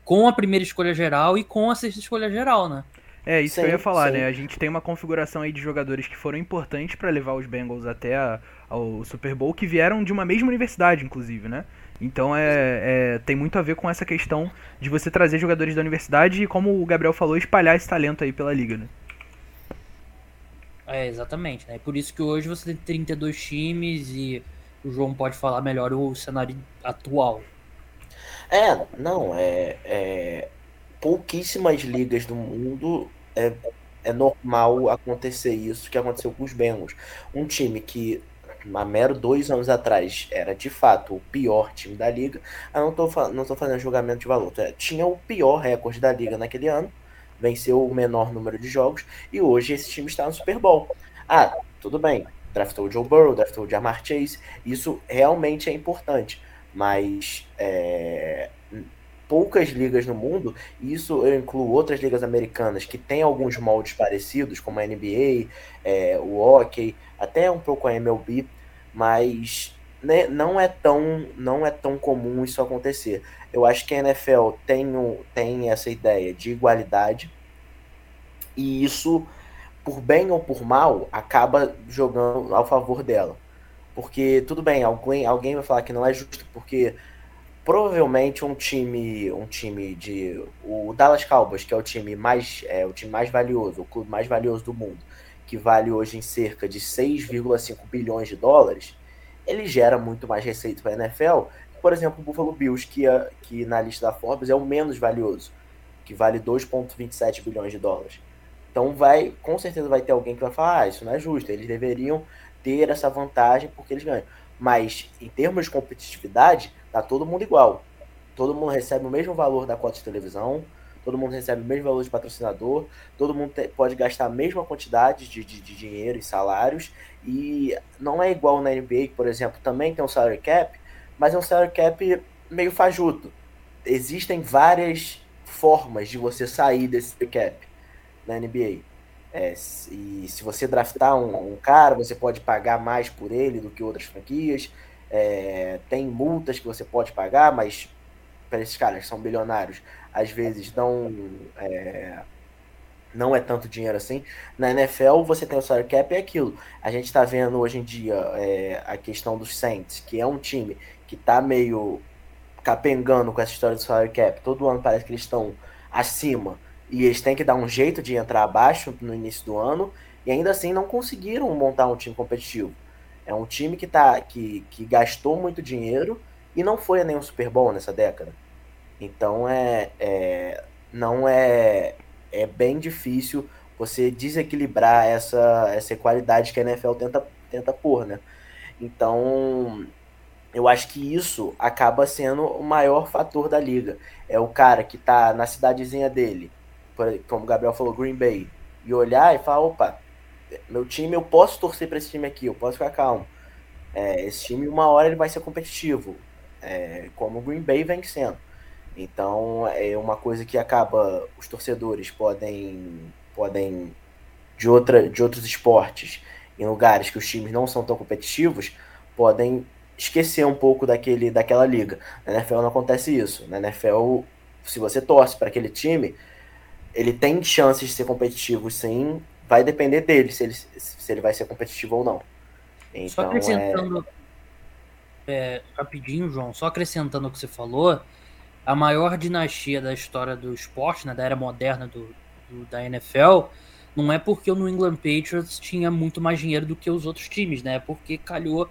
com a primeira escolha geral e com a sexta escolha geral, né? É, isso Sim, que eu ia falar, sim. né? A gente tem uma configuração aí de jogadores que foram importantes para levar os Bengals até a- ao Super Bowl, que vieram de uma mesma universidade, inclusive, né? Então é, é- tem muito a ver com essa questão de você trazer jogadores da universidade e, como o Gabriel falou, espalhar esse talento aí pela liga, né? É, exatamente, né? Por isso que hoje você tem 32 times e o João pode falar melhor o cenário atual. É, não, é, é pouquíssimas ligas do mundo é, é normal acontecer isso que aconteceu com os Bengals. Um time que há mero dois anos atrás era de fato o pior time da liga. Eu não tô, fa- não tô fazendo julgamento de valor. é, tinha o pior recorde da liga naquele ano, venceu o menor número de jogos e hoje esse time está no Super Bowl. Ah, tudo bem. Draftou o Joe Burrow, draftou o Jamar Chase. Isso realmente é importante. Mas é, poucas ligas no mundo, e isso eu incluo outras ligas americanas que têm alguns moldes parecidos, como a NBA, é, o hockey, até um pouco a MLB, mas né, não, é tão, não é tão comum isso acontecer. Eu acho que a NFL tem, tem essa ideia de igualdade, e isso, por bem ou por mal, acaba jogando ao favor dela. Porque, tudo bem, alguém, alguém vai falar que não é justo, porque provavelmente um time, um time de o Dallas Cowboys, que é o time mais é o time mais valioso, o clube mais valioso do mundo, que vale hoje em cerca de 6,5 bilhões de dólares, ele gera muito mais receita para a NFL, por exemplo, o Buffalo Bills, que, é, que na lista da Forbes é o menos valioso, que vale 2,27 bilhões de dólares. Então vai, com certeza vai ter alguém que vai falar, ah, isso não é justo, eles deveriam ter essa vantagem porque eles ganham. Mas em termos de competitividade, tá todo mundo igual. Todo mundo recebe o mesmo valor da cota de televisão, todo mundo recebe o mesmo valor de patrocinador, todo mundo te- pode gastar a mesma quantidade de, de, de dinheiro e salários. E não é igual na NBA, que, por exemplo, também tem um salary cap, mas é um salary cap meio fajuto. Existem várias formas de você sair desse cap na NBA. É, e se você draftar um, um cara, você pode pagar mais por ele do que outras franquias. É, tem multas que você pode pagar, mas para esses caras são bilionários, às vezes não é, não é tanto dinheiro assim. Na NFL você tem o salary cap e é aquilo. A gente está vendo hoje em dia é, a questão dos Saints, que é um time que está meio capengando com essa história do salary cap. Todo ano parece que eles estão acima e eles têm que dar um jeito de entrar abaixo no início do ano e ainda assim não conseguiram montar um time competitivo. É um time que, tá, que, que gastou muito dinheiro e não foi a nenhum Super Bowl nessa década. Então é, é não é é bem difícil você desequilibrar essa essa qualidade que a NFL tenta tenta pôr, né? Então, eu acho que isso acaba sendo o maior fator da liga. É o cara que tá na cidadezinha dele, como o Gabriel falou, Green Bay, e olhar e falar, opa, meu time, eu posso torcer para esse time aqui, eu posso ficar calmo. É, esse time, uma hora ele vai ser competitivo, é, como o Green Bay vem sendo. Então, é uma coisa que acaba, os torcedores podem, podem de, outra, de outros esportes, em lugares que os times não são tão competitivos, podem esquecer um pouco daquele, daquela liga. Na NFL não acontece isso. Na NFL, se você torce para aquele time, ele tem chances de ser competitivo sim, vai depender dele se ele, se ele vai ser competitivo ou não. Então, só acrescentando é... É, rapidinho, João, só acrescentando o que você falou, a maior dinastia da história do esporte, né, da era moderna do, do, da NFL, não é porque o New England Patriots tinha muito mais dinheiro do que os outros times, né? É porque calhou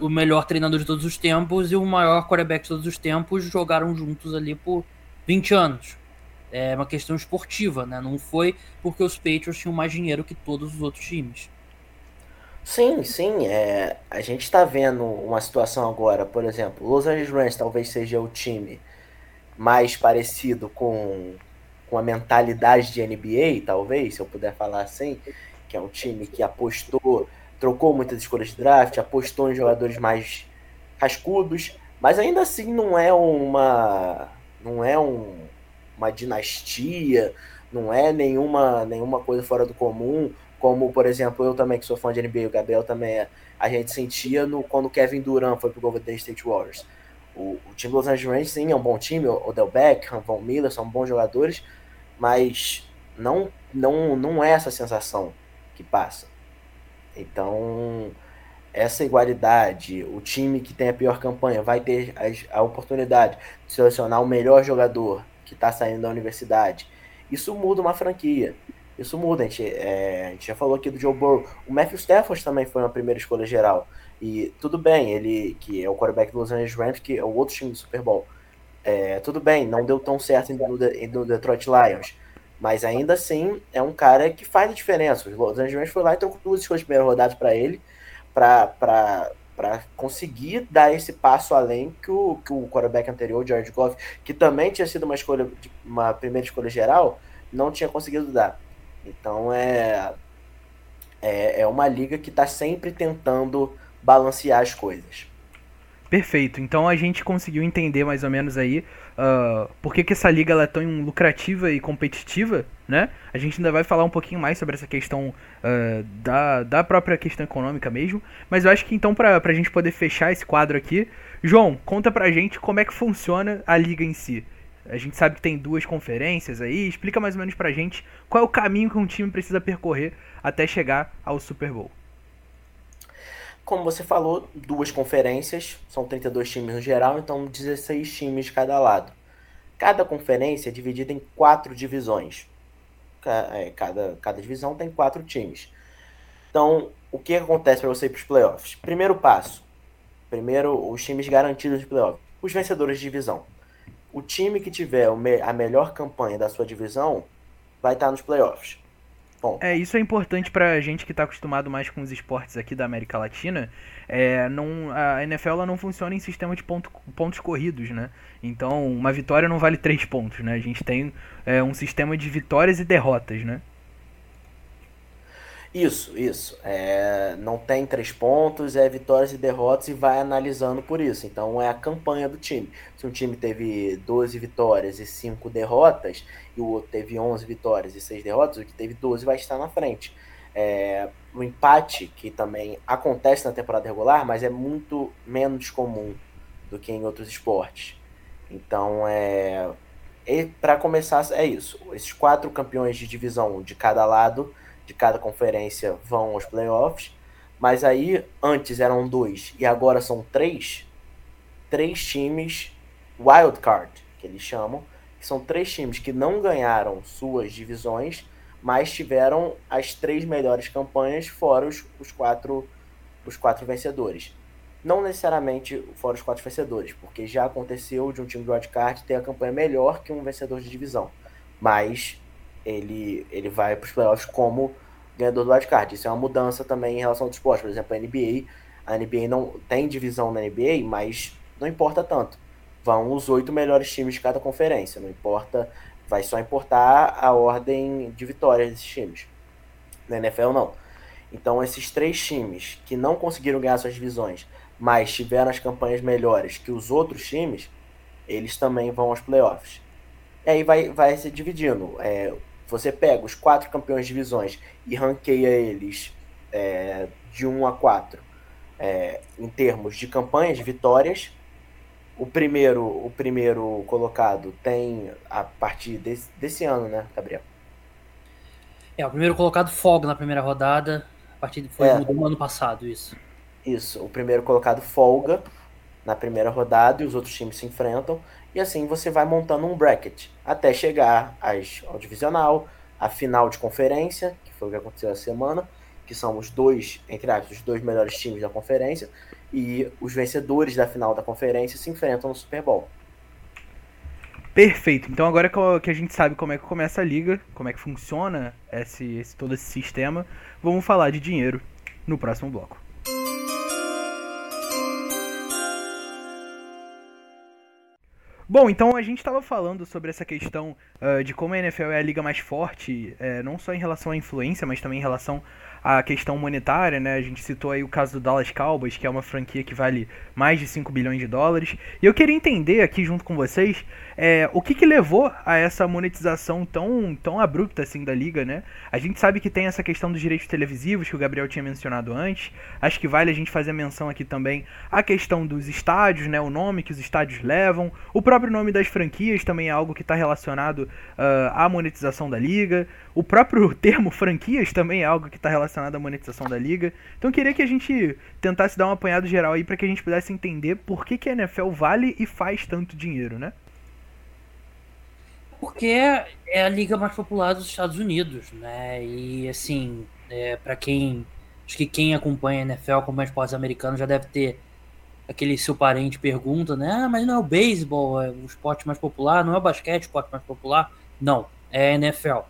o melhor treinador de todos os tempos e o maior quarterback de todos os tempos jogaram juntos ali por 20 anos. É uma questão esportiva, né? Não foi porque os Patriots tinham mais dinheiro que todos os outros times. Sim, sim. É, a gente está vendo uma situação agora, por exemplo, Los Angeles Rams talvez seja o time mais parecido com, com a mentalidade de NBA, talvez, se eu puder falar assim, que é um time que apostou, trocou muitas escolhas de draft, apostou em jogadores mais cascudos, mas ainda assim não é uma não é um, uma dinastia, não é nenhuma nenhuma coisa fora do comum como, por exemplo, eu também, que sou fã de NBA, o Gabriel também é, a gente sentia no, quando Kevin Durant foi pro Golden State Warriors. O, o time dos Angeles Rangers, sim, é um bom time, o Odell Beckham, Von Miller, são bons jogadores, mas não, não, não é essa sensação que passa. Então, essa igualdade, o time que tem a pior campanha vai ter a, a oportunidade de selecionar o melhor jogador que está saindo da universidade. Isso muda uma franquia. Isso muda, a gente, é, a gente já falou aqui do Joe Burrow. O Matthew Stafford também foi uma primeira escolha geral. E tudo bem, ele que é o quarterback do Los Angeles Rams, que é o outro time do Super Bowl. É, tudo bem, não deu tão certo no, no Detroit Lions. Mas ainda assim, é um cara que faz a diferença. O Los Angeles Rams foi lá e trocou duas escolhas de primeira rodada para ele, para conseguir dar esse passo além que o, que o quarterback anterior, George Goff, que também tinha sido uma escolha, uma primeira escolha geral, não tinha conseguido dar. Então é, é, é uma liga que está sempre tentando balancear as coisas. Perfeito. Então a gente conseguiu entender mais ou menos aí uh, por que, que essa liga ela é tão lucrativa e competitiva, né? A gente ainda vai falar um pouquinho mais sobre essa questão uh, da, da própria questão econômica mesmo. Mas eu acho que então, para a gente poder fechar esse quadro aqui, João, conta pra gente como é que funciona a liga em si. A gente sabe que tem duas conferências aí. Explica mais ou menos pra gente qual é o caminho que um time precisa percorrer até chegar ao Super Bowl. Como você falou, duas conferências, são 32 times no geral, então 16 times de cada lado. Cada conferência é dividida em quatro divisões. É, cada, cada divisão tem quatro times. Então, o que acontece para você ir para os playoffs? Primeiro passo. Primeiro, os times garantidos de playoffs. Os vencedores de divisão o time que tiver a melhor campanha da sua divisão vai estar nos playoffs. Bom. É, isso é importante pra gente que tá acostumado mais com os esportes aqui da América Latina. É, não, a NFL ela não funciona em sistema de ponto, pontos corridos, né? Então, uma vitória não vale três pontos, né? A gente tem é, um sistema de vitórias e derrotas, né? Isso, isso. É, não tem três pontos, é vitórias e derrotas e vai analisando por isso. Então é a campanha do time. Se um time teve 12 vitórias e 5 derrotas, e o outro teve 11 vitórias e 6 derrotas, o que teve 12 vai estar na frente. É, o empate, que também acontece na temporada regular, mas é muito menos comum do que em outros esportes. Então é. Para começar, é isso. Esses quatro campeões de divisão de cada lado de cada conferência vão aos playoffs. Mas aí, antes eram dois e agora são três. três times wild card, que eles chamam, que são três times que não ganharam suas divisões, mas tiveram as três melhores campanhas fora os, os quatro os quatro vencedores. Não necessariamente fora os quatro vencedores, porque já aconteceu de um time de wildcard ter a campanha melhor que um vencedor de divisão. Mas ele, ele vai para os playoffs como ganhador do wildcard. Isso é uma mudança também em relação ao esporte. Por exemplo, a NBA. A NBA não tem divisão na NBA, mas não importa tanto. Vão os oito melhores times de cada conferência. Não importa, vai só importar a ordem de vitórias desses times. Na NFL não. Então esses três times que não conseguiram ganhar suas divisões, mas tiveram as campanhas melhores que os outros times, eles também vão aos playoffs. E aí vai, vai se dividindo. É, você pega os quatro campeões de divisões e ranqueia eles é, de 1 a 4 é, em termos de campanhas, de vitórias. O primeiro, o primeiro colocado tem a partir desse, desse ano, né, Gabriel? É, o primeiro colocado folga na primeira rodada. A partir foi é. no ano passado, isso. Isso, o primeiro colocado folga na primeira rodada e os outros times se enfrentam. E assim você vai montando um bracket até chegar às, ao divisional, a final de conferência, que foi o que aconteceu essa semana, que são os dois, entre aspas, os dois melhores times da conferência, e os vencedores da final da conferência se enfrentam no Super Bowl. Perfeito. Então agora que a gente sabe como é que começa a liga, como é que funciona esse, esse todo esse sistema, vamos falar de dinheiro no próximo bloco. Bom, então a gente estava falando sobre essa questão uh, de como a NFL é a liga mais forte, uh, não só em relação à influência, mas também em relação a questão monetária, né? A gente citou aí o caso do Dallas Cowboys, que é uma franquia que vale mais de 5 bilhões de dólares. E eu queria entender aqui junto com vocês é, o que, que levou a essa monetização tão, tão abrupta assim da liga, né? A gente sabe que tem essa questão dos direitos televisivos que o Gabriel tinha mencionado antes. Acho que vale a gente fazer menção aqui também a questão dos estádios, né? O nome que os estádios levam. O próprio nome das franquias também é algo que está relacionado uh, à monetização da liga. O próprio [laughs] termo franquias também é algo que está relacionado à monetização da liga. Então queria que a gente tentasse dar um apanhado geral aí para que a gente pudesse entender por que, que a NFL vale e faz tanto dinheiro, né? Porque é a liga mais popular dos Estados Unidos, né? E assim, é, para quem acho que quem acompanha NFL, acompanha esportes americanos, já deve ter aquele seu parente pergunta, né? Ah, mas não é o beisebol é o esporte mais popular, não é o basquete o esporte mais popular? Não, é a NFL.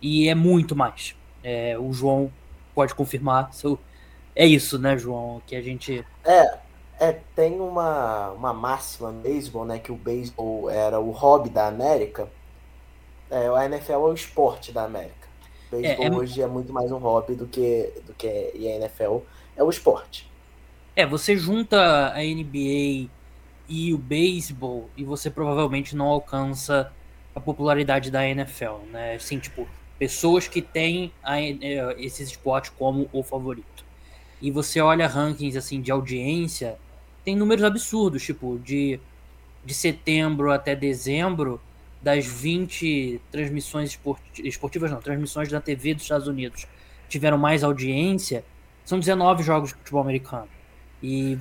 E é muito mais. É, o João pode confirmar. Seu... É isso, né, João? Que a gente. É, é tem uma, uma máxima no beisebol, né? Que o beisebol era o hobby da América. É, a NFL é o esporte da América. O beisebol é, é... hoje é muito mais um hobby do que, do que e a NFL é o esporte. É, você junta a NBA e o beisebol e você provavelmente não alcança a popularidade da NFL, né? Assim, tipo, pessoas que têm a, é, esse esporte como o favorito. E você olha rankings assim de audiência, tem números absurdos, tipo, de, de setembro até dezembro, das 20 transmissões esportivas, não, transmissões da TV dos Estados Unidos tiveram mais audiência, são 19 jogos de futebol americano. E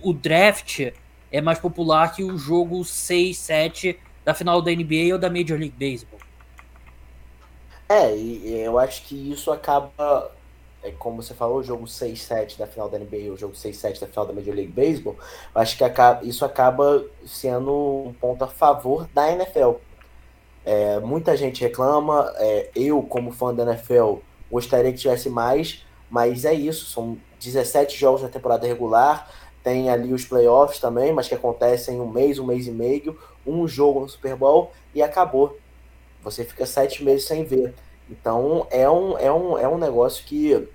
o draft é mais popular que o jogo 6, 7 da final da NBA ou da Major League Baseball. É, e eu acho que isso acaba, é, como você falou, o jogo 6-7 da final da NBA, o jogo 6-7 da final da Major League Baseball, acho que isso acaba sendo um ponto a favor da NFL. É, muita gente reclama, é, eu, como fã da NFL, gostaria que tivesse mais, mas é isso, são 17 jogos na temporada regular, tem ali os playoffs também, mas que acontecem um mês, um mês e meio, um jogo no Super Bowl e acabou. Você fica sete meses sem ver. Então é um, é um, é um negócio que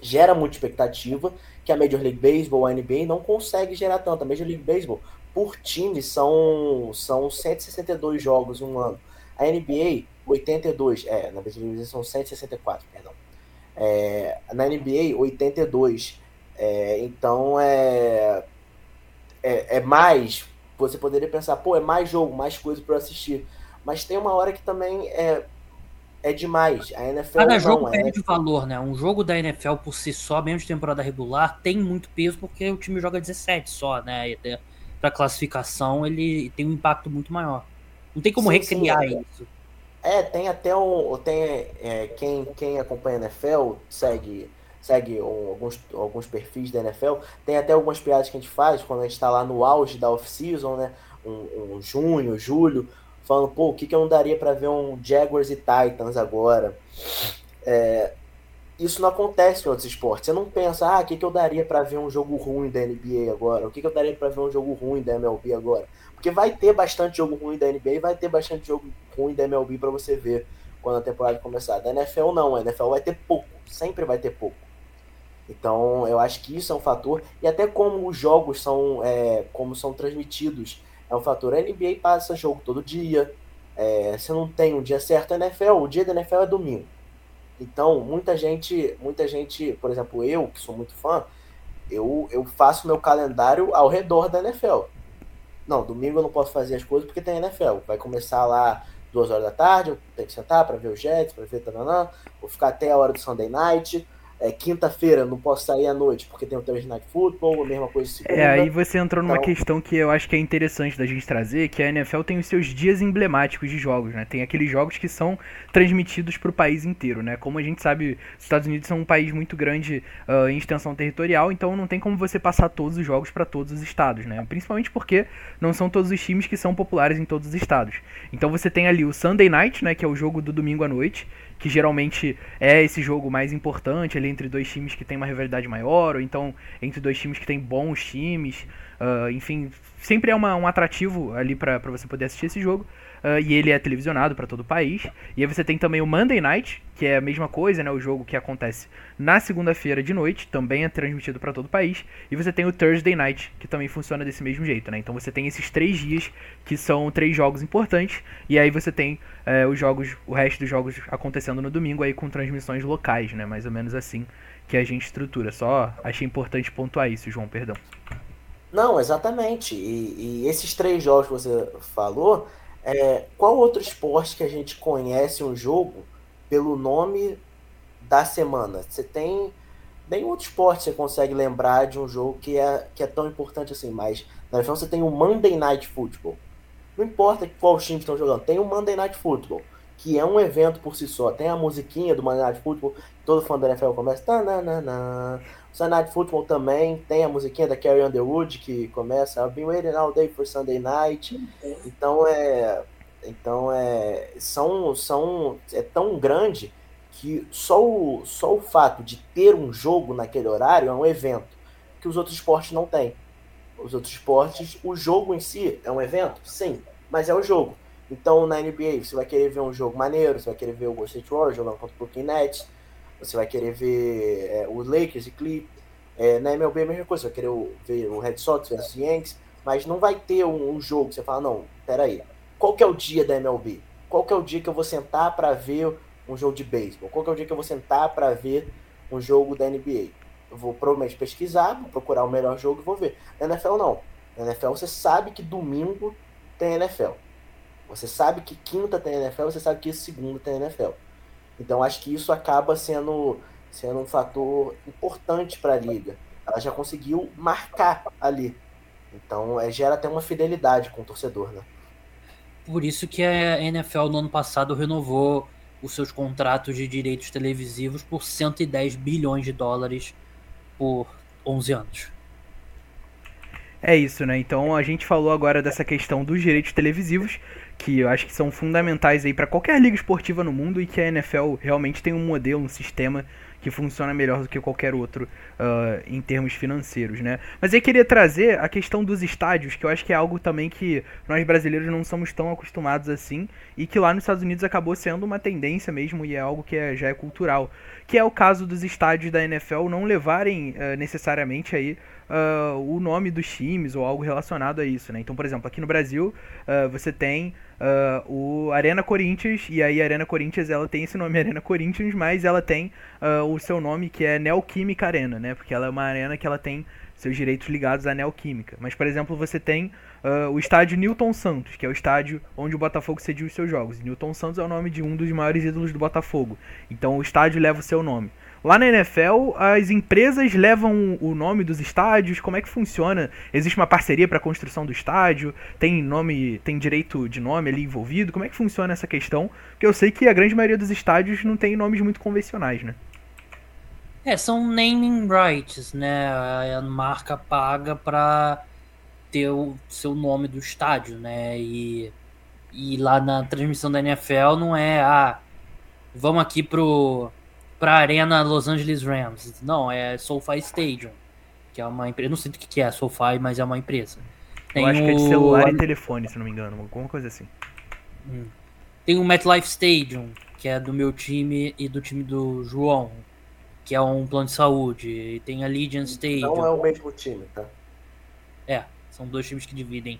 gera muita expectativa, que a Major League Baseball, a NBA, não consegue gerar tanto. A Major League Baseball, por time, são, são 162 jogos um ano. A NBA, 82. É, na Major League são 164, perdão. É, na NBA, 82. É, então é, é, é mais. Você poderia pensar, pô, é mais jogo, mais coisa para assistir mas tem uma hora que também é, é demais. A NFL Cada jogo não, perde NFL... valor, né? Um jogo da NFL por si só, mesmo de temporada regular, tem muito peso porque o time joga 17 só, né? para classificação, ele tem um impacto muito maior. Não tem como sim, recriar sim, é. isso. É, tem até um. Tem, é, quem, quem acompanha a NFL segue, segue alguns, alguns perfis da NFL. Tem até algumas piadas que a gente faz quando a gente está lá no auge da off-season, né? Um, um, junho, julho, falando, pô, o que, que eu não daria para ver um Jaguars e Titans agora? É, isso não acontece em outros esportes. Você não pensa, ah, o que, que eu daria para ver um jogo ruim da NBA agora? O que, que eu daria para ver um jogo ruim da MLB agora? Porque vai ter bastante jogo ruim da NBA e vai ter bastante jogo ruim da MLB para você ver quando a temporada começar. Da NFL não, a NFL vai ter pouco, sempre vai ter pouco. Então eu acho que isso é um fator. E até como os jogos são, é, como são transmitidos, é um fator. A NBA passa jogo todo dia. É, você não tem um dia certo. A NFL, o dia da NFL é domingo. Então, muita gente, muita gente, por exemplo, eu, que sou muito fã, eu, eu faço meu calendário ao redor da NFL. Não, domingo eu não posso fazer as coisas porque tem NFL. Vai começar lá duas horas da tarde, eu tenho que sentar para ver o Jets, para ver taranã, vou ficar até a hora do Sunday Night é, quinta-feira não posso sair à noite porque tem o Thursday Night Football, a mesma coisa segunda. É, aí você entrou numa então... questão que eu acho que é interessante da gente trazer, que a NFL tem os seus dias emblemáticos de jogos, né? Tem aqueles jogos que são transmitidos para o país inteiro, né? Como a gente sabe, os Estados Unidos são um país muito grande uh, em extensão territorial, então não tem como você passar todos os jogos para todos os estados, né? Principalmente porque não são todos os times que são populares em todos os estados. Então você tem ali o Sunday Night, né? Que é o jogo do domingo à noite, que geralmente é esse jogo mais importante ali entre dois times que tem uma rivalidade maior, ou então entre dois times que tem bons times, uh, enfim, sempre é uma, um atrativo ali para você poder assistir esse jogo. Uh, e ele é televisionado para todo o país. E aí você tem também o Monday Night, que é a mesma coisa, né? O jogo que acontece na segunda-feira de noite, também é transmitido para todo o país. E você tem o Thursday Night, que também funciona desse mesmo jeito, né? Então você tem esses três dias que são três jogos importantes. E aí você tem uh, os jogos, o resto dos jogos acontecendo no domingo aí com transmissões locais, né? Mais ou menos assim que a gente estrutura. Só achei importante pontuar isso, João, perdão. Não, exatamente. E, e esses três jogos que você falou é, qual outro esporte que a gente conhece um jogo pelo nome da semana? Você tem. Nenhum outro esporte você consegue lembrar de um jogo que é, que é tão importante assim, mas na verdade você tem o Monday Night Football. Não importa qual time estão jogando, tem o Monday Night Football, que é um evento por si só. Tem a musiquinha do Monday Night Football, todo fã da NFL começa. Tananana. Sunday Night Football também tem a musiquinha da Carrie Underwood que começa I've been waiting all day for Sunday night. Então é então é são são é tão grande que só o, só o fato de ter um jogo naquele horário é um evento que os outros esportes não têm. Os outros esportes, o jogo em si é um evento? Sim, mas é o jogo. Então na NBA você vai querer ver um jogo maneiro, você vai querer ver o Golden State Warriors jogando contra o Brooklyn Nets, você vai querer ver é, o Lakers e Clip. É, na MLB é a mesma coisa, você vai querer ver o Red Sox versus Yankees, mas não vai ter um, um, jogo que você fala, não, peraí, qual que é o dia da MLB? Qual que é o dia que eu vou sentar para ver um jogo de beisebol? Qual que é o dia que eu vou sentar para ver um jogo da NBA? Eu vou provavelmente pesquisar, vou procurar o melhor jogo e vou ver. Na NFL não. Na NFL você sabe que domingo tem NFL. Você sabe que quinta tem NFL, você sabe que segunda tem NFL. Então acho que isso acaba sendo, sendo um fator importante para a liga. Ela já conseguiu marcar ali. Então é, gera até uma fidelidade com o torcedor, né? Por isso que a NFL no ano passado renovou os seus contratos de direitos televisivos por 110 bilhões de dólares por 11 anos. É isso, né? Então a gente falou agora dessa questão dos direitos televisivos, que eu acho que são fundamentais aí para qualquer liga esportiva no mundo e que a NFL realmente tem um modelo, um sistema que funciona melhor do que qualquer outro uh, em termos financeiros, né? Mas eu queria trazer a questão dos estádios, que eu acho que é algo também que nós brasileiros não somos tão acostumados assim e que lá nos Estados Unidos acabou sendo uma tendência mesmo e é algo que é, já é cultural, que é o caso dos estádios da NFL não levarem uh, necessariamente aí uh, o nome dos times ou algo relacionado a isso, né? Então, por exemplo, aqui no Brasil uh, você tem uh, o Arena Corinthians e aí Arena Corinthians ela tem esse nome [laughs] Arena Corinthians, mas ela tem o seu nome que é Neoquímica Arena, né? Porque ela é uma arena que ela tem seus direitos ligados à Neoquímica. Mas, por exemplo, você tem uh, o estádio Newton Santos, que é o estádio onde o Botafogo cedia os seus jogos. Newton Santos é o nome de um dos maiores ídolos do Botafogo. Então o estádio leva o seu nome. Lá na NFL, as empresas levam o nome dos estádios, como é que funciona? Existe uma parceria para a construção do estádio? Tem nome, tem direito de nome ali envolvido? Como é que funciona essa questão? Porque eu sei que a grande maioria dos estádios não tem nomes muito convencionais, né? É, são naming rights, né? A marca paga para ter o seu nome do estádio, né? E, e lá na transmissão da NFL não é, ah, vamos aqui pro pra Arena Los Angeles Rams. Não, é SoFi Stadium, que é uma empresa, não sei do que é SoFi, mas é uma empresa. Tem Eu acho o... que é de celular e telefone, se não me engano, alguma coisa assim. Hum. Tem o MetLife Stadium, que é do meu time e do time do João, que é um plano de saúde. E tem a Legion Stadium. Não é o mesmo time, tá? É, são dois times que dividem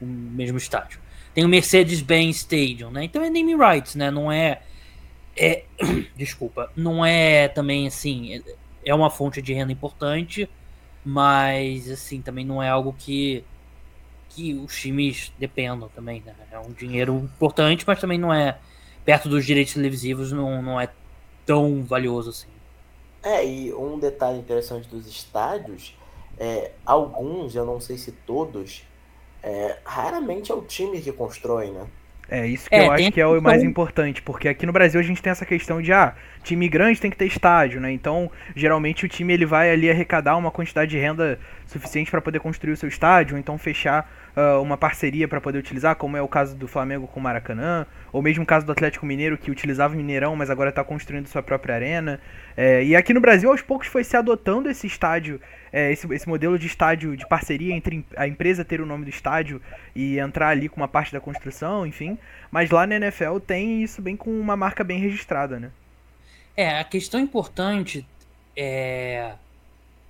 o mesmo estádio. Tem o Mercedes-Benz Stadium, né? Então é name rights, né? Não é é, [clears throat] desculpa, não é também assim, é uma fonte de renda importante, mas assim, também não é algo que que os times dependam também, né? É um dinheiro importante, mas também não é perto dos direitos televisivos, não, não é tão valioso assim. É, e um detalhe interessante dos estádios, é, alguns, eu não sei se todos, é, raramente é o time que constrói, né? É, isso que é, eu acho que é o mais importante, porque aqui no Brasil a gente tem essa questão de, ah, time grande tem que ter estádio, né? Então, geralmente o time ele vai ali arrecadar uma quantidade de renda suficiente para poder construir o seu estádio, ou então fechar uh, uma parceria para poder utilizar, como é o caso do Flamengo com o Maracanã, ou mesmo o caso do Atlético Mineiro, que utilizava o Mineirão, mas agora está construindo sua própria arena. É, e aqui no Brasil, aos poucos, foi se adotando esse estádio, é, esse, esse modelo de estádio de parceria entre a empresa ter o nome do estádio e entrar ali com uma parte da construção, enfim. Mas lá na NFL tem isso bem com uma marca bem registrada, né? É, a questão importante é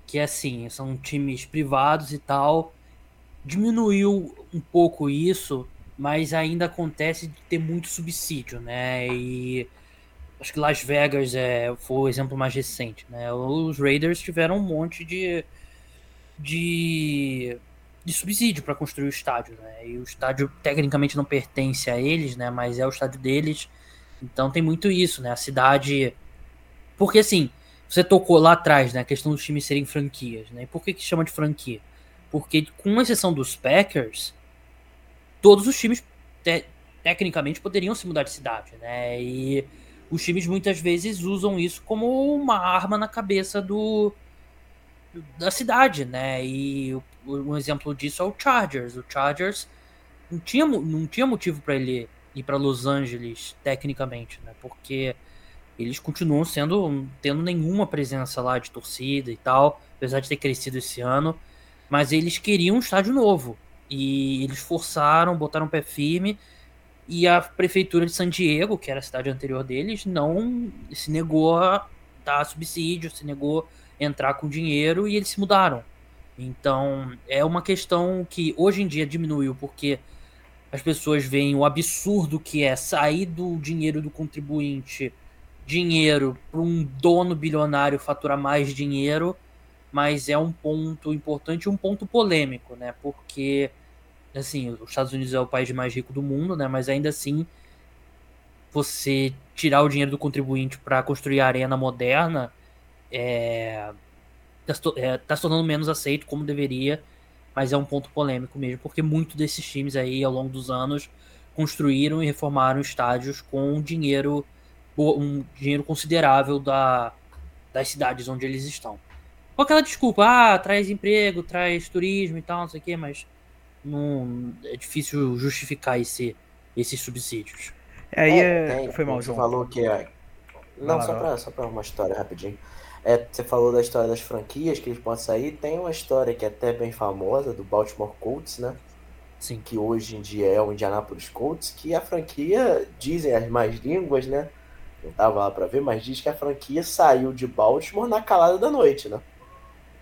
que assim, são times privados e tal, diminuiu um pouco isso, mas ainda acontece de ter muito subsídio, né? E acho que Las Vegas é, foi o exemplo mais recente, né? Os Raiders tiveram um monte de de, de subsídio para construir o estádio, né? E o estádio tecnicamente não pertence a eles, né? Mas é o estádio deles. Então tem muito isso, né? A cidade porque assim, você tocou lá atrás, né? A questão dos times serem franquias, né? E por que que chama de franquia? Porque, com exceção dos Packers, todos os times te tecnicamente poderiam se mudar de cidade, né? E os times muitas vezes usam isso como uma arma na cabeça do da cidade, né? E um exemplo disso é o Chargers. O Chargers não tinha, não tinha motivo para ele ir para Los Angeles tecnicamente, né? Porque eles continuam sendo tendo nenhuma presença lá de torcida e tal, apesar de ter crescido esse ano mas eles queriam um estádio novo. E eles forçaram, botaram o pé firme. E a prefeitura de San Diego, que era a cidade anterior deles, não se negou a dar subsídio, se negou a entrar com dinheiro e eles se mudaram. Então é uma questão que hoje em dia diminuiu porque as pessoas veem o absurdo que é sair do dinheiro do contribuinte, dinheiro para um dono bilionário faturar mais dinheiro mas é um ponto importante um ponto polêmico, né? Porque, assim, os Estados Unidos é o país mais rico do mundo, né? Mas ainda assim, você tirar o dinheiro do contribuinte para construir a arena moderna é, tá, é, tá se tornando menos aceito como deveria, mas é um ponto polêmico mesmo, porque muitos desses times aí, ao longo dos anos, construíram e reformaram estádios com dinheiro, um dinheiro considerável da, das cidades onde eles estão com aquela desculpa, ah, traz emprego, traz turismo e tal, não sei o quê, mas não, é difícil justificar esse, esses subsídios. É, aí é, é, foi mal, João. Você falou que é... Não, só pra, só pra uma história rapidinho. É, você falou da história das franquias que eles podem sair. Tem uma história que é até bem famosa do Baltimore Colts, né? Sim. Que hoje em dia é o Indianapolis Colts, que a franquia, dizem as mais línguas, né? Não tava lá pra ver, mas diz que a franquia saiu de Baltimore na calada da noite, né?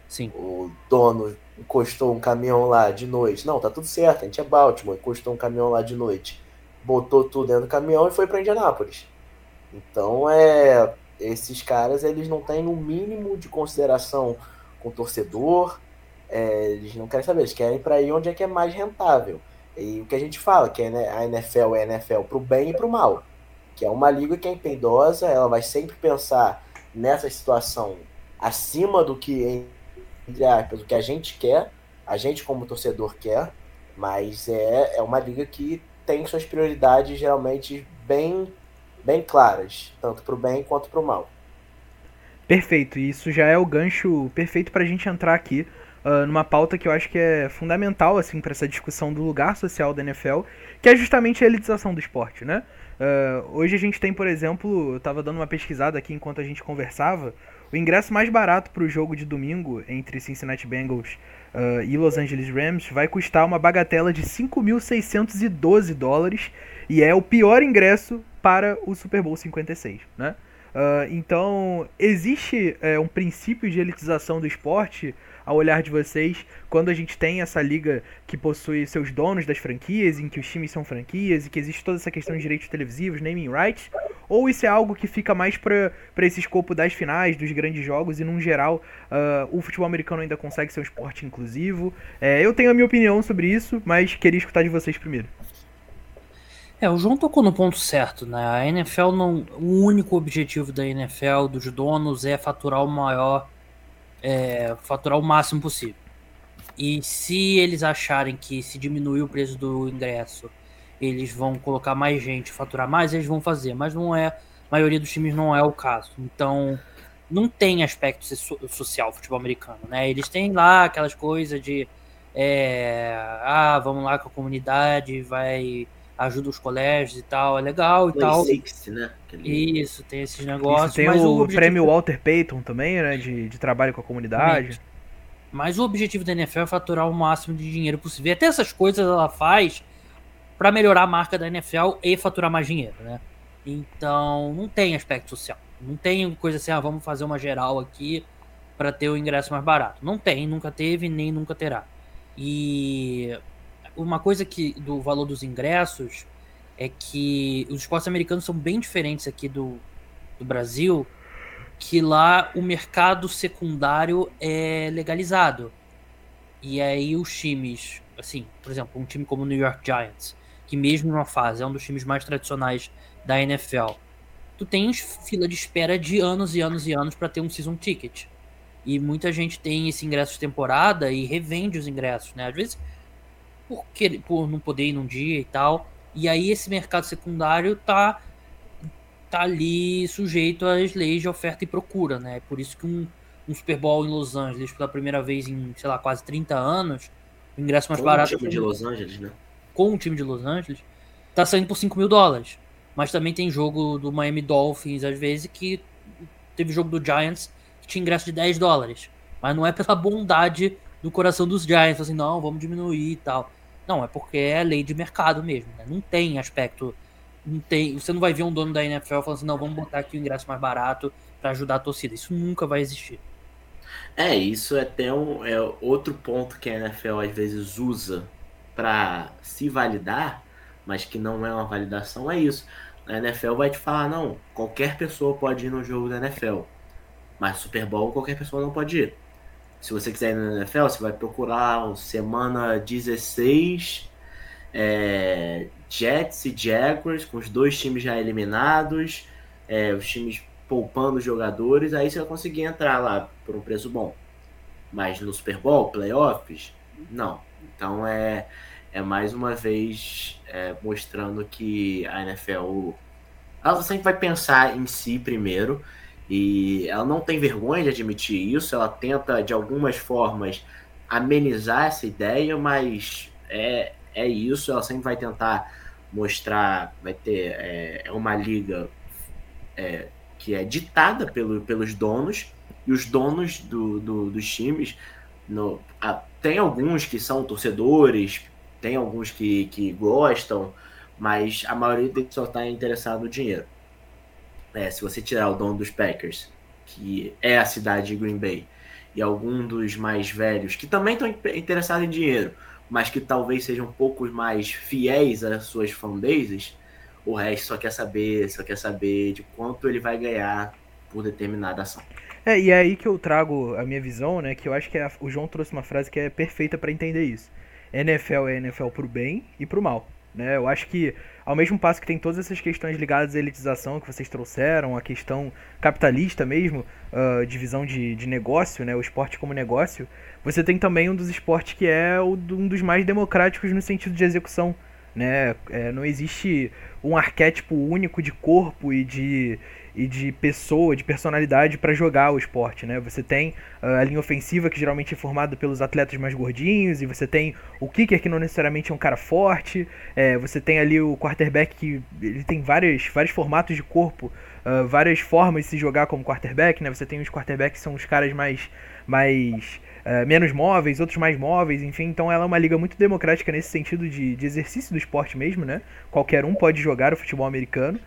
Sim. O dono encostou um caminhão lá de noite. Não, tá tudo certo, a gente é Baltimore. Encostou um caminhão lá de noite. Botou tudo dentro do caminhão e foi para Indianápolis. Então, é. Esses caras, eles não têm o um mínimo de consideração com o torcedor. É, eles não querem saber, eles querem para ir onde é que é mais rentável. E o que a gente fala, que é a NFL é a NFL pro bem e pro mal. Que é uma liga que é impiedosa, ela vai sempre pensar nessa situação acima do que, entre aspas, o que a gente quer, a gente como torcedor quer, mas é, é uma liga que tem suas prioridades geralmente bem, bem claras, tanto para o bem quanto para o mal. Perfeito, isso já é o gancho perfeito para a gente entrar aqui uh, numa pauta que eu acho que é fundamental assim para essa discussão do lugar social da NFL, que é justamente a elitização do esporte, né? Uh, hoje a gente tem, por exemplo, eu estava dando uma pesquisada aqui enquanto a gente conversava, o ingresso mais barato para o jogo de domingo entre Cincinnati Bengals uh, e Los Angeles Rams vai custar uma bagatela de 5.612 dólares e é o pior ingresso para o Super Bowl 56, né? Uh, então, existe é, um princípio de elitização do esporte ao olhar de vocês quando a gente tem essa liga que possui seus donos das franquias, em que os times são franquias e que existe toda essa questão de direitos televisivos, naming rights? Ou isso é algo que fica mais para esse escopo das finais, dos grandes jogos e, num geral, uh, o futebol americano ainda consegue ser um esporte inclusivo? É, eu tenho a minha opinião sobre isso, mas queria escutar de vocês primeiro. É, o João tocou no ponto certo, né? A NFL não. O único objetivo da NFL, dos donos, é faturar o maior. É, faturar o máximo possível. E se eles acharem que se diminuir o preço do ingresso, eles vão colocar mais gente, faturar mais, eles vão fazer. Mas não é. A maioria dos times não é o caso. Então, não tem aspecto social futebol americano, né? Eles têm lá aquelas coisas de. É, ah, vamos lá com a comunidade, vai ajuda os colégios e tal, é legal e Play tal. Six, né? Aquele... Isso, tem esses negócios. Isso, tem o, o objetivo... prêmio Walter Payton também, né? De, de trabalho com a comunidade. Mas o objetivo da NFL é faturar o máximo de dinheiro possível. E até essas coisas ela faz para melhorar a marca da NFL e faturar mais dinheiro, né? Então, não tem aspecto social. Não tem coisa assim, ah, vamos fazer uma geral aqui para ter o ingresso mais barato. Não tem, nunca teve, nem nunca terá. E uma coisa que do valor dos ingressos é que os esportes americanos são bem diferentes aqui do, do Brasil, que lá o mercado secundário é legalizado. E aí os times, assim, por exemplo, um time como o New York Giants, que mesmo numa fase é um dos times mais tradicionais da NFL, tu tens fila de espera de anos e anos e anos para ter um season ticket. E muita gente tem esse ingresso de temporada e revende os ingressos, né? Às vezes por, querer, por não poder ir num dia e tal. E aí esse mercado secundário tá, tá ali sujeito às leis de oferta e procura, né? Por isso que um, um Super Bowl em Los Angeles pela primeira vez em, sei lá, quase 30 anos, o ingresso mais com barato. Com o time de Los Angeles, né? Com o time de Los Angeles, tá saindo por 5 mil dólares. Mas também tem jogo do Miami Dolphins, às vezes, que teve jogo do Giants que tinha ingresso de 10 dólares. Mas não é pela bondade do coração dos Giants, assim, não, vamos diminuir e tal. Não, é porque é lei de mercado mesmo, né? Não tem aspecto. Não tem, você não vai ver um dono da NFL falando assim, não, vamos botar aqui o ingresso mais barato para ajudar a torcida. Isso nunca vai existir. É, isso é até um, é outro ponto que a NFL às vezes usa para se validar, mas que não é uma validação, é isso. A NFL vai te falar, não, qualquer pessoa pode ir no jogo da NFL, mas Super Bowl qualquer pessoa não pode ir se você quiser ir na NFL, você vai procurar semana 16, é, Jets e Jaguars, com os dois times já eliminados, é, os times poupando jogadores, aí você vai conseguir entrar lá por um preço bom. Mas no Super Bowl, playoffs, não. Então é, é mais uma vez é, mostrando que a NFL ela sempre vai pensar em si primeiro e ela não tem vergonha de admitir isso, ela tenta de algumas formas amenizar essa ideia, mas é, é isso, ela sempre vai tentar mostrar, vai ter é, é uma liga é, que é ditada pelo, pelos donos, e os donos do, do dos times, no, a, tem alguns que são torcedores, tem alguns que, que gostam, mas a maioria só está interessado no dinheiro é, se você tirar o dono dos Packers, que é a cidade de Green Bay, e algum dos mais velhos, que também estão interessados em dinheiro, mas que talvez sejam um pouco mais fiéis às suas fanbases, o resto só quer saber, só quer saber de quanto ele vai ganhar por determinada ação. É, e é aí que eu trago a minha visão, né, que eu acho que o João trouxe uma frase que é perfeita para entender isso. NFL é NFL pro bem e pro mal, Né? Eu acho que, ao mesmo passo que tem todas essas questões ligadas à elitização que vocês trouxeram, a questão capitalista mesmo, uh, divisão de, de negócio, né? o esporte como negócio, você tem também um dos esportes que é um dos mais democráticos no sentido de execução. Né? É, não existe um arquétipo único de corpo e de, e de pessoa, de personalidade para jogar o esporte, né? Você tem uh, a linha ofensiva que geralmente é formada pelos atletas mais gordinhos e você tem o kicker que não necessariamente é um cara forte, é, você tem ali o quarterback que ele tem vários, vários formatos de corpo, uh, várias formas de se jogar como quarterback, né? Você tem os quarterbacks que são os caras mais mais uh, menos móveis, outros mais móveis, enfim. Então ela é uma liga muito democrática nesse sentido de, de exercício do esporte mesmo, né? Qualquer um pode jogar o futebol americano.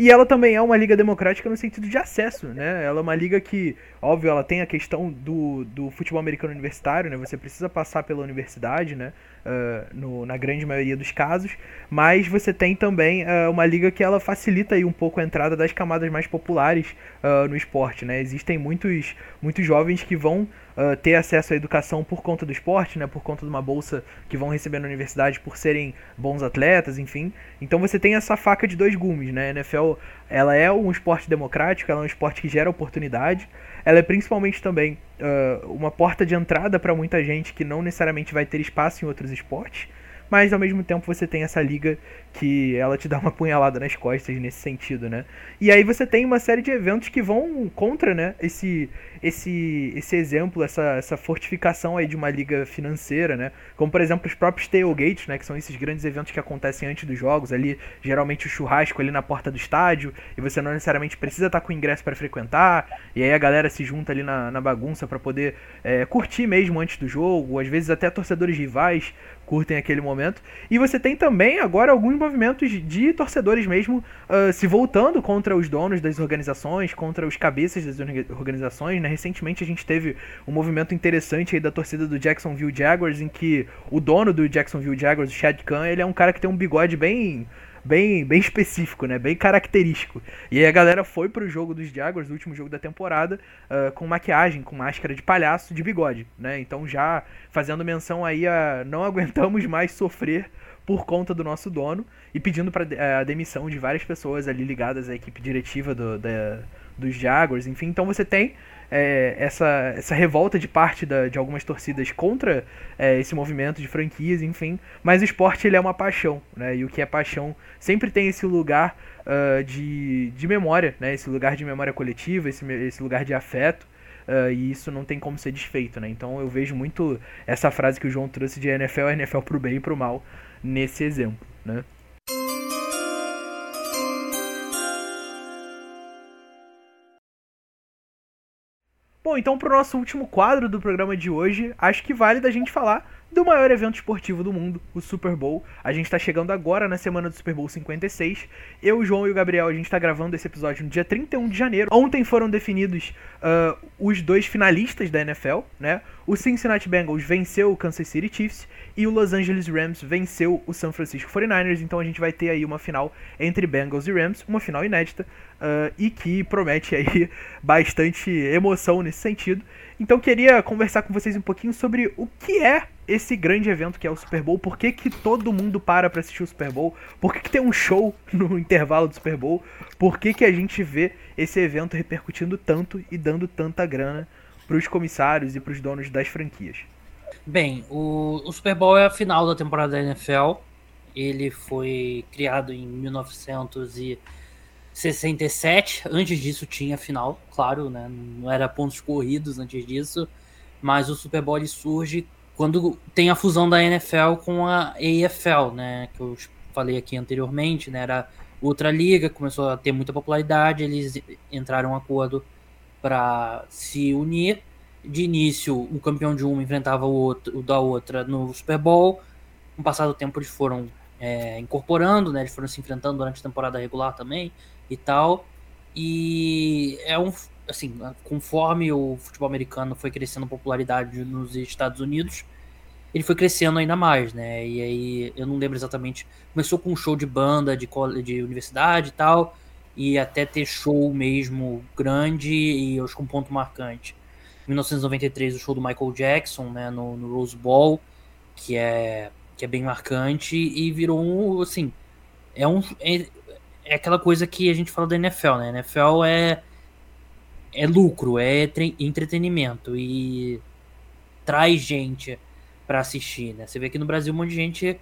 E ela também é uma liga democrática no sentido de acesso, né? Ela é uma liga que, óbvio, ela tem a questão do, do futebol americano universitário, né? Você precisa passar pela universidade, né? Uh, no, na grande maioria dos casos, mas você tem também uh, uma liga que ela facilita aí um pouco a entrada das camadas mais populares uh, no esporte, né? Existem muitos, muitos jovens que vão ter acesso à educação por conta do esporte, né, por conta de uma bolsa que vão receber na universidade por serem bons atletas, enfim. Então você tem essa faca de dois gumes, né? A NFL, ela é um esporte democrático, ela é um esporte que gera oportunidade. Ela é principalmente também uh, uma porta de entrada para muita gente que não necessariamente vai ter espaço em outros esportes mas ao mesmo tempo você tem essa liga que ela te dá uma punhalada nas costas nesse sentido, né? E aí você tem uma série de eventos que vão contra, né, esse esse esse exemplo, essa, essa fortificação aí de uma liga financeira, né? Como por exemplo os próprios tailgates, né, que são esses grandes eventos que acontecem antes dos jogos, ali geralmente o churrasco ali na porta do estádio, e você não necessariamente precisa estar com ingresso para frequentar, e aí a galera se junta ali na, na bagunça para poder é, curtir mesmo antes do jogo, às vezes até torcedores rivais curtem aquele momento. E você tem também agora alguns movimentos de torcedores mesmo uh, se voltando contra os donos das organizações, contra os cabeças das organizações. Né? Recentemente a gente teve um movimento interessante aí da torcida do Jacksonville Jaguars, em que o dono do Jacksonville Jaguars, o Chad Khan, ele é um cara que tem um bigode bem bem, bem específico, né? Bem característico. E aí a galera foi pro jogo dos Jaguars, o último jogo da temporada, uh, com maquiagem, com máscara de palhaço, de bigode, né? Então já fazendo menção aí a não [laughs] aguentamos mais sofrer por conta do nosso dono e pedindo para eh, a demissão de várias pessoas ali ligadas à equipe diretiva do, da, dos Jaguars, enfim. Então você tem é, essa, essa revolta de parte da, de algumas torcidas contra é, esse movimento de franquias, enfim. Mas o esporte ele é uma paixão, né? E o que é paixão sempre tem esse lugar uh, de, de memória, né? Esse lugar de memória coletiva, esse, esse lugar de afeto. Uh, e isso não tem como ser desfeito, né? Então eu vejo muito essa frase que o João trouxe de NFL, NFL pro bem e pro mal nesse exemplo, né? Bom, então para o nosso último quadro do programa de hoje, acho que vale da gente falar do maior evento esportivo do mundo, o Super Bowl. A gente está chegando agora na semana do Super Bowl 56. Eu, o João e o Gabriel, a gente está gravando esse episódio no dia 31 de janeiro. Ontem foram definidos uh, os dois finalistas da NFL, né? O Cincinnati Bengals venceu o Kansas City Chiefs e o Los Angeles Rams venceu o San Francisco 49ers. Então a gente vai ter aí uma final entre Bengals e Rams, uma final inédita uh, e que promete aí [laughs] bastante emoção nesse sentido. Então queria conversar com vocês um pouquinho sobre o que é esse grande evento que é o Super Bowl, por que, que todo mundo para para assistir o Super Bowl, por que, que tem um show [laughs] no intervalo do Super Bowl, por que, que a gente vê esse evento repercutindo tanto e dando tanta grana para os comissários e para os donos das franquias. Bem, o, o, Super Bowl é a final da temporada da NFL. Ele foi criado em 1967. Antes disso tinha final, claro, né? Não era pontos corridos antes disso. Mas o Super Bowl surge quando tem a fusão da NFL com a AFL, né, que eu falei aqui anteriormente, né, era outra liga, começou a ter muita popularidade, eles entraram em um acordo para se unir. De início, o campeão de uma enfrentava o, outro, o da outra no Super Bowl. Com o passar do tempo, eles foram é, incorporando, né, eles foram se enfrentando durante a temporada regular também e tal. E é um, assim, conforme o futebol americano foi crescendo popularidade nos Estados Unidos, ele foi crescendo ainda mais, né? E aí eu não lembro exatamente. Começou com um show de banda de, de universidade e tal, e até ter show mesmo grande e eu acho que um ponto marcante. Em 1993, o show do Michael Jackson, né, no, no Rose Bowl, que é que é bem marcante, e virou um, assim, é um. É, é aquela coisa que a gente fala da NFL, né? NFL é. É lucro, é entretenimento e traz gente para assistir, né? Você vê aqui no Brasil um monte de gente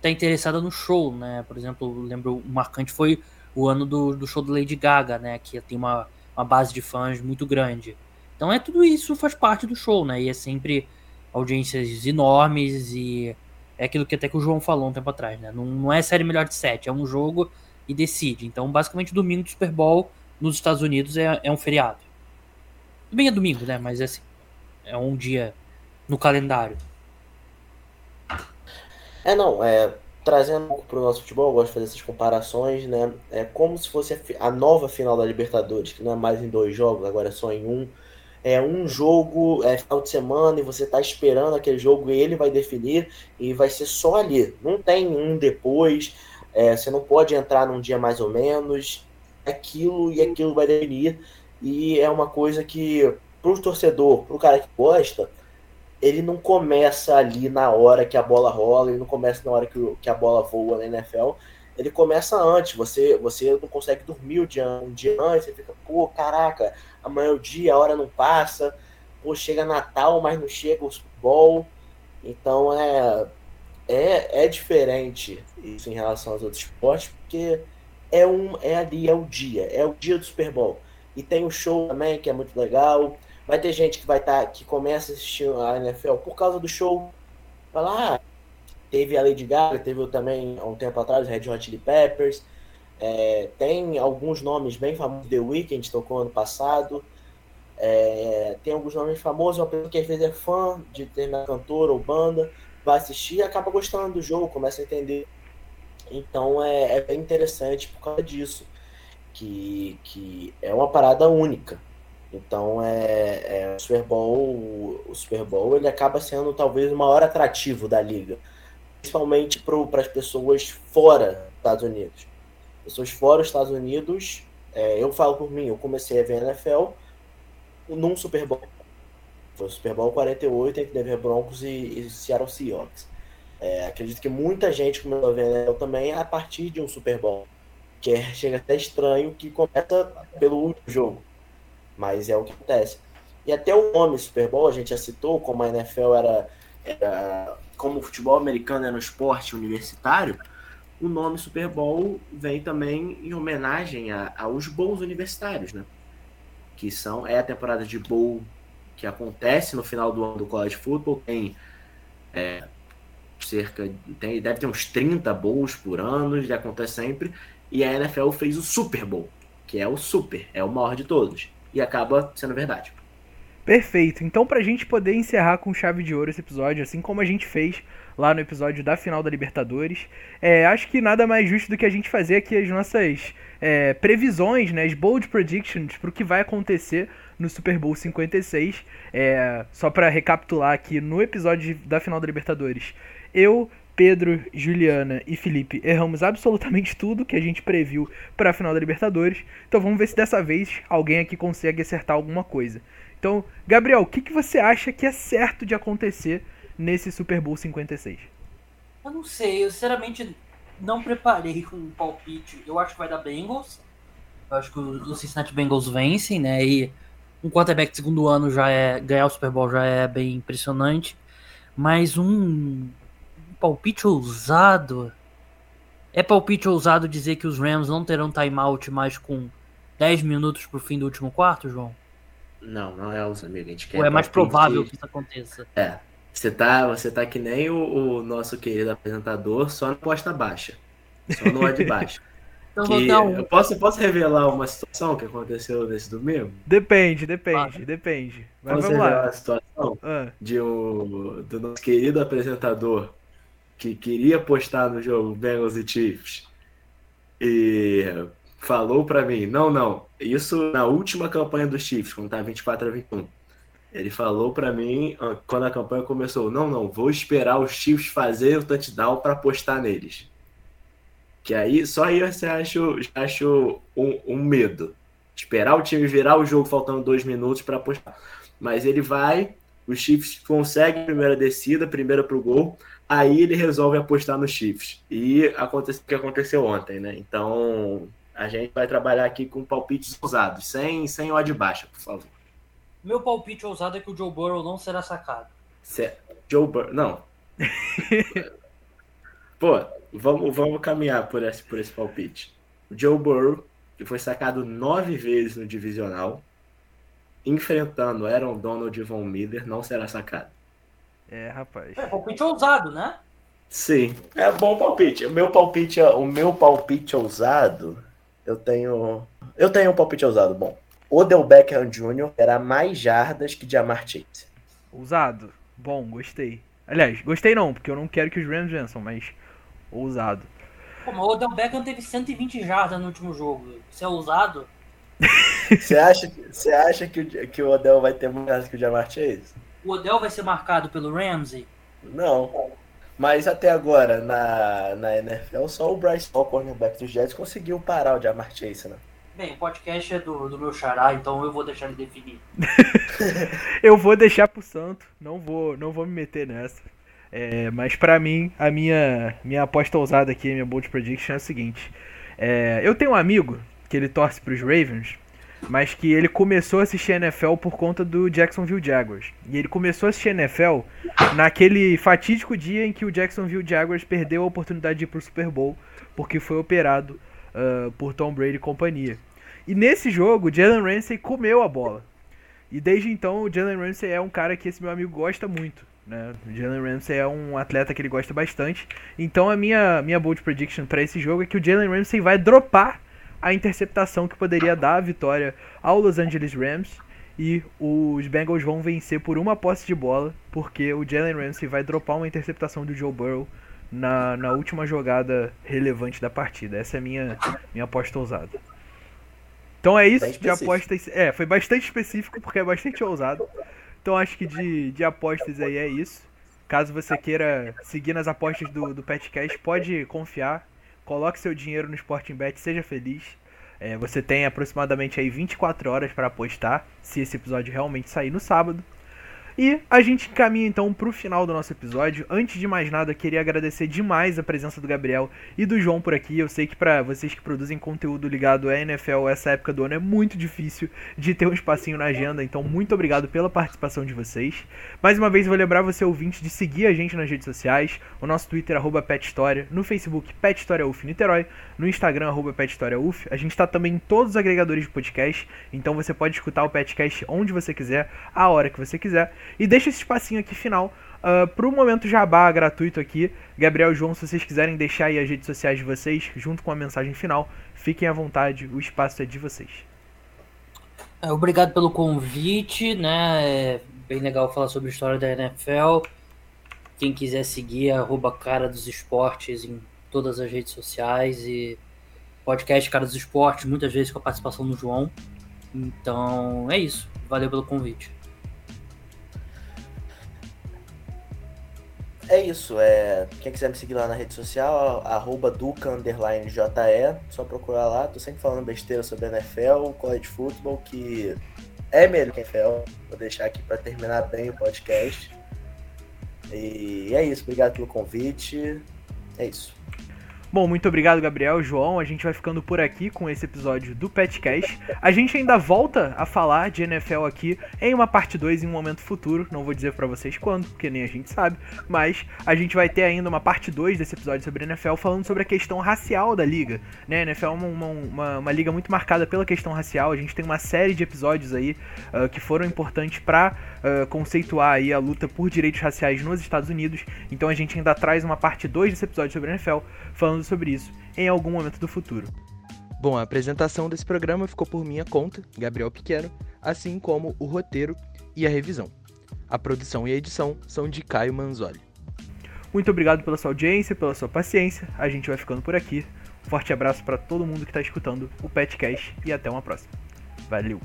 tá interessada no show, né? Por exemplo, lembro o marcante foi o ano do, do show do Lady Gaga, né? Que tem uma, uma base de fãs muito grande. Então é tudo isso faz parte do show, né? E é sempre audiências enormes e é aquilo que até que o João falou um tempo atrás, né? Não, não é série melhor de sete, é um jogo e decide. Então, basicamente, domingo do Super Bowl nos Estados Unidos é, é um feriado. Bem é domingo, né? Mas é assim, é um dia no calendário. É, não, é, trazendo um pouco para o nosso futebol, eu gosto de fazer essas comparações, né? É como se fosse a, nova final da Libertadores, que não é mais em dois jogos, agora é só em um. É um jogo, é final de semana, e você está esperando aquele jogo e ele vai definir, e vai ser só ali. Não tem um depois, é, você não pode entrar num dia mais ou menos. Aquilo e aquilo vai definir. E é uma coisa que, para o torcedor, para o cara que gosta, ele não começa ali na hora que a bola rola, ele não começa na hora que, que a bola voa na NFL. Ele começa antes, você, você não consegue dormir o dia, um dia antes, você fica, pô, caraca, amanhã é o dia, a hora não passa, pô, chega Natal, mas não chega o Super Bowl. Então é, é, é diferente isso em relação aos outros esportes, porque é, um, é ali, é o dia, é o dia do Super Bowl. E tem o show também, que é muito legal. Vai ter gente que vai estar, tá, que começa a assistir a NFL por causa do show. Vai lá, teve a Lady Gaga, teve também há um tempo atrás Red Hot Chili Peppers. É, tem alguns nomes bem famosos, The Weeknd tocou ano passado. É, tem alguns nomes famosos, uma pessoa que às vezes é fã de determinada cantora ou banda, vai assistir e acaba gostando do jogo, começa a entender. Então é, é bem interessante por causa disso, que, que é uma parada única. Então é, é, o Super Bowl, o Super Bowl ele acaba sendo talvez o maior atrativo da liga, principalmente para as pessoas fora dos Estados Unidos. Pessoas fora dos Estados Unidos, é, eu falo por mim, eu comecei a ver NFL num Super Bowl. Foi o Super Bowl 48 entre Denver Broncos e, e Seattle Seahawks. É, acredito que muita gente começou a ver NFL também a partir de um Super Bowl, que é, chega até estranho que começa pelo último jogo mas é o que acontece. E até o nome Super Bowl, a gente já citou, como a NFL era, era como o futebol americano era um esporte universitário, o nome Super Bowl vem também em homenagem a, aos bowls universitários, né? Que são é a temporada de bowl que acontece no final do ano do college football, tem é, cerca tem deve ter uns 30 bowls por ano, já acontece sempre, e a NFL fez o Super Bowl, que é o super, é o maior de todos e acaba sendo verdade. Perfeito. Então, pra gente poder encerrar com chave de ouro esse episódio, assim como a gente fez lá no episódio da final da Libertadores, é, acho que nada mais justo do que a gente fazer aqui as nossas é, previsões, né, as bold predictions para o que vai acontecer no Super Bowl 56. É, só para recapitular aqui, no episódio da final da Libertadores, eu Pedro, Juliana e Felipe erramos absolutamente tudo que a gente previu para a final da Libertadores. Então vamos ver se dessa vez alguém aqui consegue acertar alguma coisa. Então, Gabriel, o que, que você acha que é certo de acontecer nesse Super Bowl 56? Eu não sei, eu sinceramente não preparei um palpite. Eu acho que vai dar Bengals. Eu acho que os Cincinnati Bengals vencem, né? E um quarterback de segundo ano já é. Ganhar o Super Bowl já é bem impressionante. Mas um palpite ousado. É palpite ousado dizer que os Rams não terão timeout mais com 10 minutos pro fim do último quarto, João? Não, não é ousado, amigo. A gente quer Ou é mais provável que isso aconteça? É. Você tá, você tá que nem o, o nosso querido apresentador, só na posta baixa. Só no ar de baixo. então, um... eu posso, posso revelar uma situação que aconteceu nesse domingo? Depende, depende, depende. Mas posso vamos revelar lá. a situação ah. de o, do nosso querido apresentador que queria postar no jogo Bengals e Chiefs e falou para mim, não, não, isso na última campanha dos Chiefs, quando tá 24 a 21. Ele falou para mim ah, quando a campanha começou, não, não, vou esperar os Chiefs fazer o touchdown para postar neles. Que aí só aí você acha, acha um, um medo. Esperar o time virar o jogo faltando dois minutos para postar. Mas ele vai, O Chiefs consegue a primeira descida, primeira pro gol. Aí ele resolve apostar no Chiefs. E aconteceu o que aconteceu ontem, né? Então a gente vai trabalhar aqui com palpites ousados, sem, sem odd baixa, por favor. Meu palpite ousado é que o Joe Burrow não será sacado. Certo. Joe Burrow. Não. [laughs] Pô, vamos, vamos caminhar por esse, por esse palpite. O Joe Burrow, que foi sacado nove vezes no divisional, enfrentando Aaron Donald e Von Miller, não será sacado. É, rapaz. É, palpite ousado, né? Sim, é bom palpite. O meu palpite, o meu palpite ousado, eu tenho, eu tenho um palpite ousado. Bom, Odell Beckham Jr. terá mais jardas que Jamar Chase. Ousado. Bom, gostei. Aliás, gostei não, porque eu não quero que os Rams vençam, mas ousado. Pô, mas o Odell Beckham teve 120 jardas no último jogo. Isso é ousado? [laughs] Você acha, você acha que, o, que o Odell vai ter mais jardas que o Jamar Chase? O Odell vai ser marcado pelo Ramsey? Não. Mas até agora, na, na NFL, só o Bryce Hall, cornerback dos Jets, conseguiu parar o Jamar Chase, né? Bem, o podcast é do, do meu xará, então eu vou deixar ele definir. [laughs] eu vou deixar pro santo, não vou, não vou me meter nessa. É, mas para mim, a minha, minha aposta ousada aqui, minha bold prediction é o seguinte. É, eu tenho um amigo que ele torce pros Ravens, mas que ele começou a assistir NFL por conta do Jacksonville Jaguars. E ele começou a assistir NFL naquele fatídico dia em que o Jacksonville Jaguars perdeu a oportunidade de ir pro Super Bowl, porque foi operado uh, por Tom Brady e companhia. E nesse jogo, Jalen Ramsey comeu a bola. E desde então, o Jalen Ramsey é um cara que esse meu amigo gosta muito. Né? O Jalen Ramsey é um atleta que ele gosta bastante. Então a minha, minha bold prediction para esse jogo é que o Jalen Ramsey vai dropar a interceptação que poderia dar a vitória ao Los Angeles Rams. E os Bengals vão vencer por uma posse de bola, porque o Jalen Ramsey vai dropar uma interceptação do Joe Burrow na, na última jogada relevante da partida. Essa é a minha, minha aposta ousada. Então é isso de apostas. É, foi bastante específico porque é bastante ousado. Então acho que de, de apostas aí é isso. Caso você queira seguir nas apostas do, do Petcast, pode confiar. Coloque seu dinheiro no Sporting Bet, seja feliz. É, você tem aproximadamente aí 24 horas para apostar, se esse episódio realmente sair no sábado. E a gente caminha então para o final do nosso episódio. Antes de mais nada, queria agradecer demais a presença do Gabriel e do João por aqui. Eu sei que para vocês que produzem conteúdo ligado à NFL, essa época do ano é muito difícil de ter um espacinho na agenda, então muito obrigado pela participação de vocês. Mais uma vez, vou lembrar você, ouvinte, de seguir a gente nas redes sociais. O nosso Twitter, arroba PetHistória, no Facebook, PetHistóriaUF Niterói, no Instagram, arroba PetHistóriaUF. A gente está também em todos os agregadores de podcast, então você pode escutar o Petcast onde você quiser, a hora que você quiser. E deixa esse espacinho aqui final uh, pro momento jabá gratuito aqui. Gabriel João, se vocês quiserem deixar aí as redes sociais de vocês, junto com a mensagem final, fiquem à vontade, o espaço é de vocês. É, obrigado pelo convite, né? É bem legal falar sobre a história da NFL. Quem quiser seguir, arroba Cara dos Esportes em todas as redes sociais e podcast Cara dos Esportes, muitas vezes com a participação do João. Então é isso. Valeu pelo convite. É isso, é. Quem quiser me seguir lá na rede social, arroba Duca JE, só procurar lá, tô sempre falando besteira sobre NFL, college football, que é melhor que NFL. Vou deixar aqui para terminar bem o podcast. E é isso, obrigado pelo convite. É isso. Bom, muito obrigado, Gabriel, João. A gente vai ficando por aqui com esse episódio do Petcast. A gente ainda volta a falar de NFL aqui em uma parte 2 em um momento futuro. Não vou dizer para vocês quando, porque nem a gente sabe, mas a gente vai ter ainda uma parte 2 desse episódio sobre NFL falando sobre a questão racial da liga. Né? A NFL é uma, uma, uma liga muito marcada pela questão racial. A gente tem uma série de episódios aí uh, que foram importantes para uh, conceituar aí a luta por direitos raciais nos Estados Unidos. Então a gente ainda traz uma parte 2 desse episódio sobre NFL falando sobre isso em algum momento do futuro. Bom, a apresentação desse programa ficou por minha conta, Gabriel Pequeno, assim como o roteiro e a revisão. A produção e a edição são de Caio Manzoli. Muito obrigado pela sua audiência, pela sua paciência. A gente vai ficando por aqui. Um forte abraço para todo mundo que está escutando o Petcast e até uma próxima. Valeu!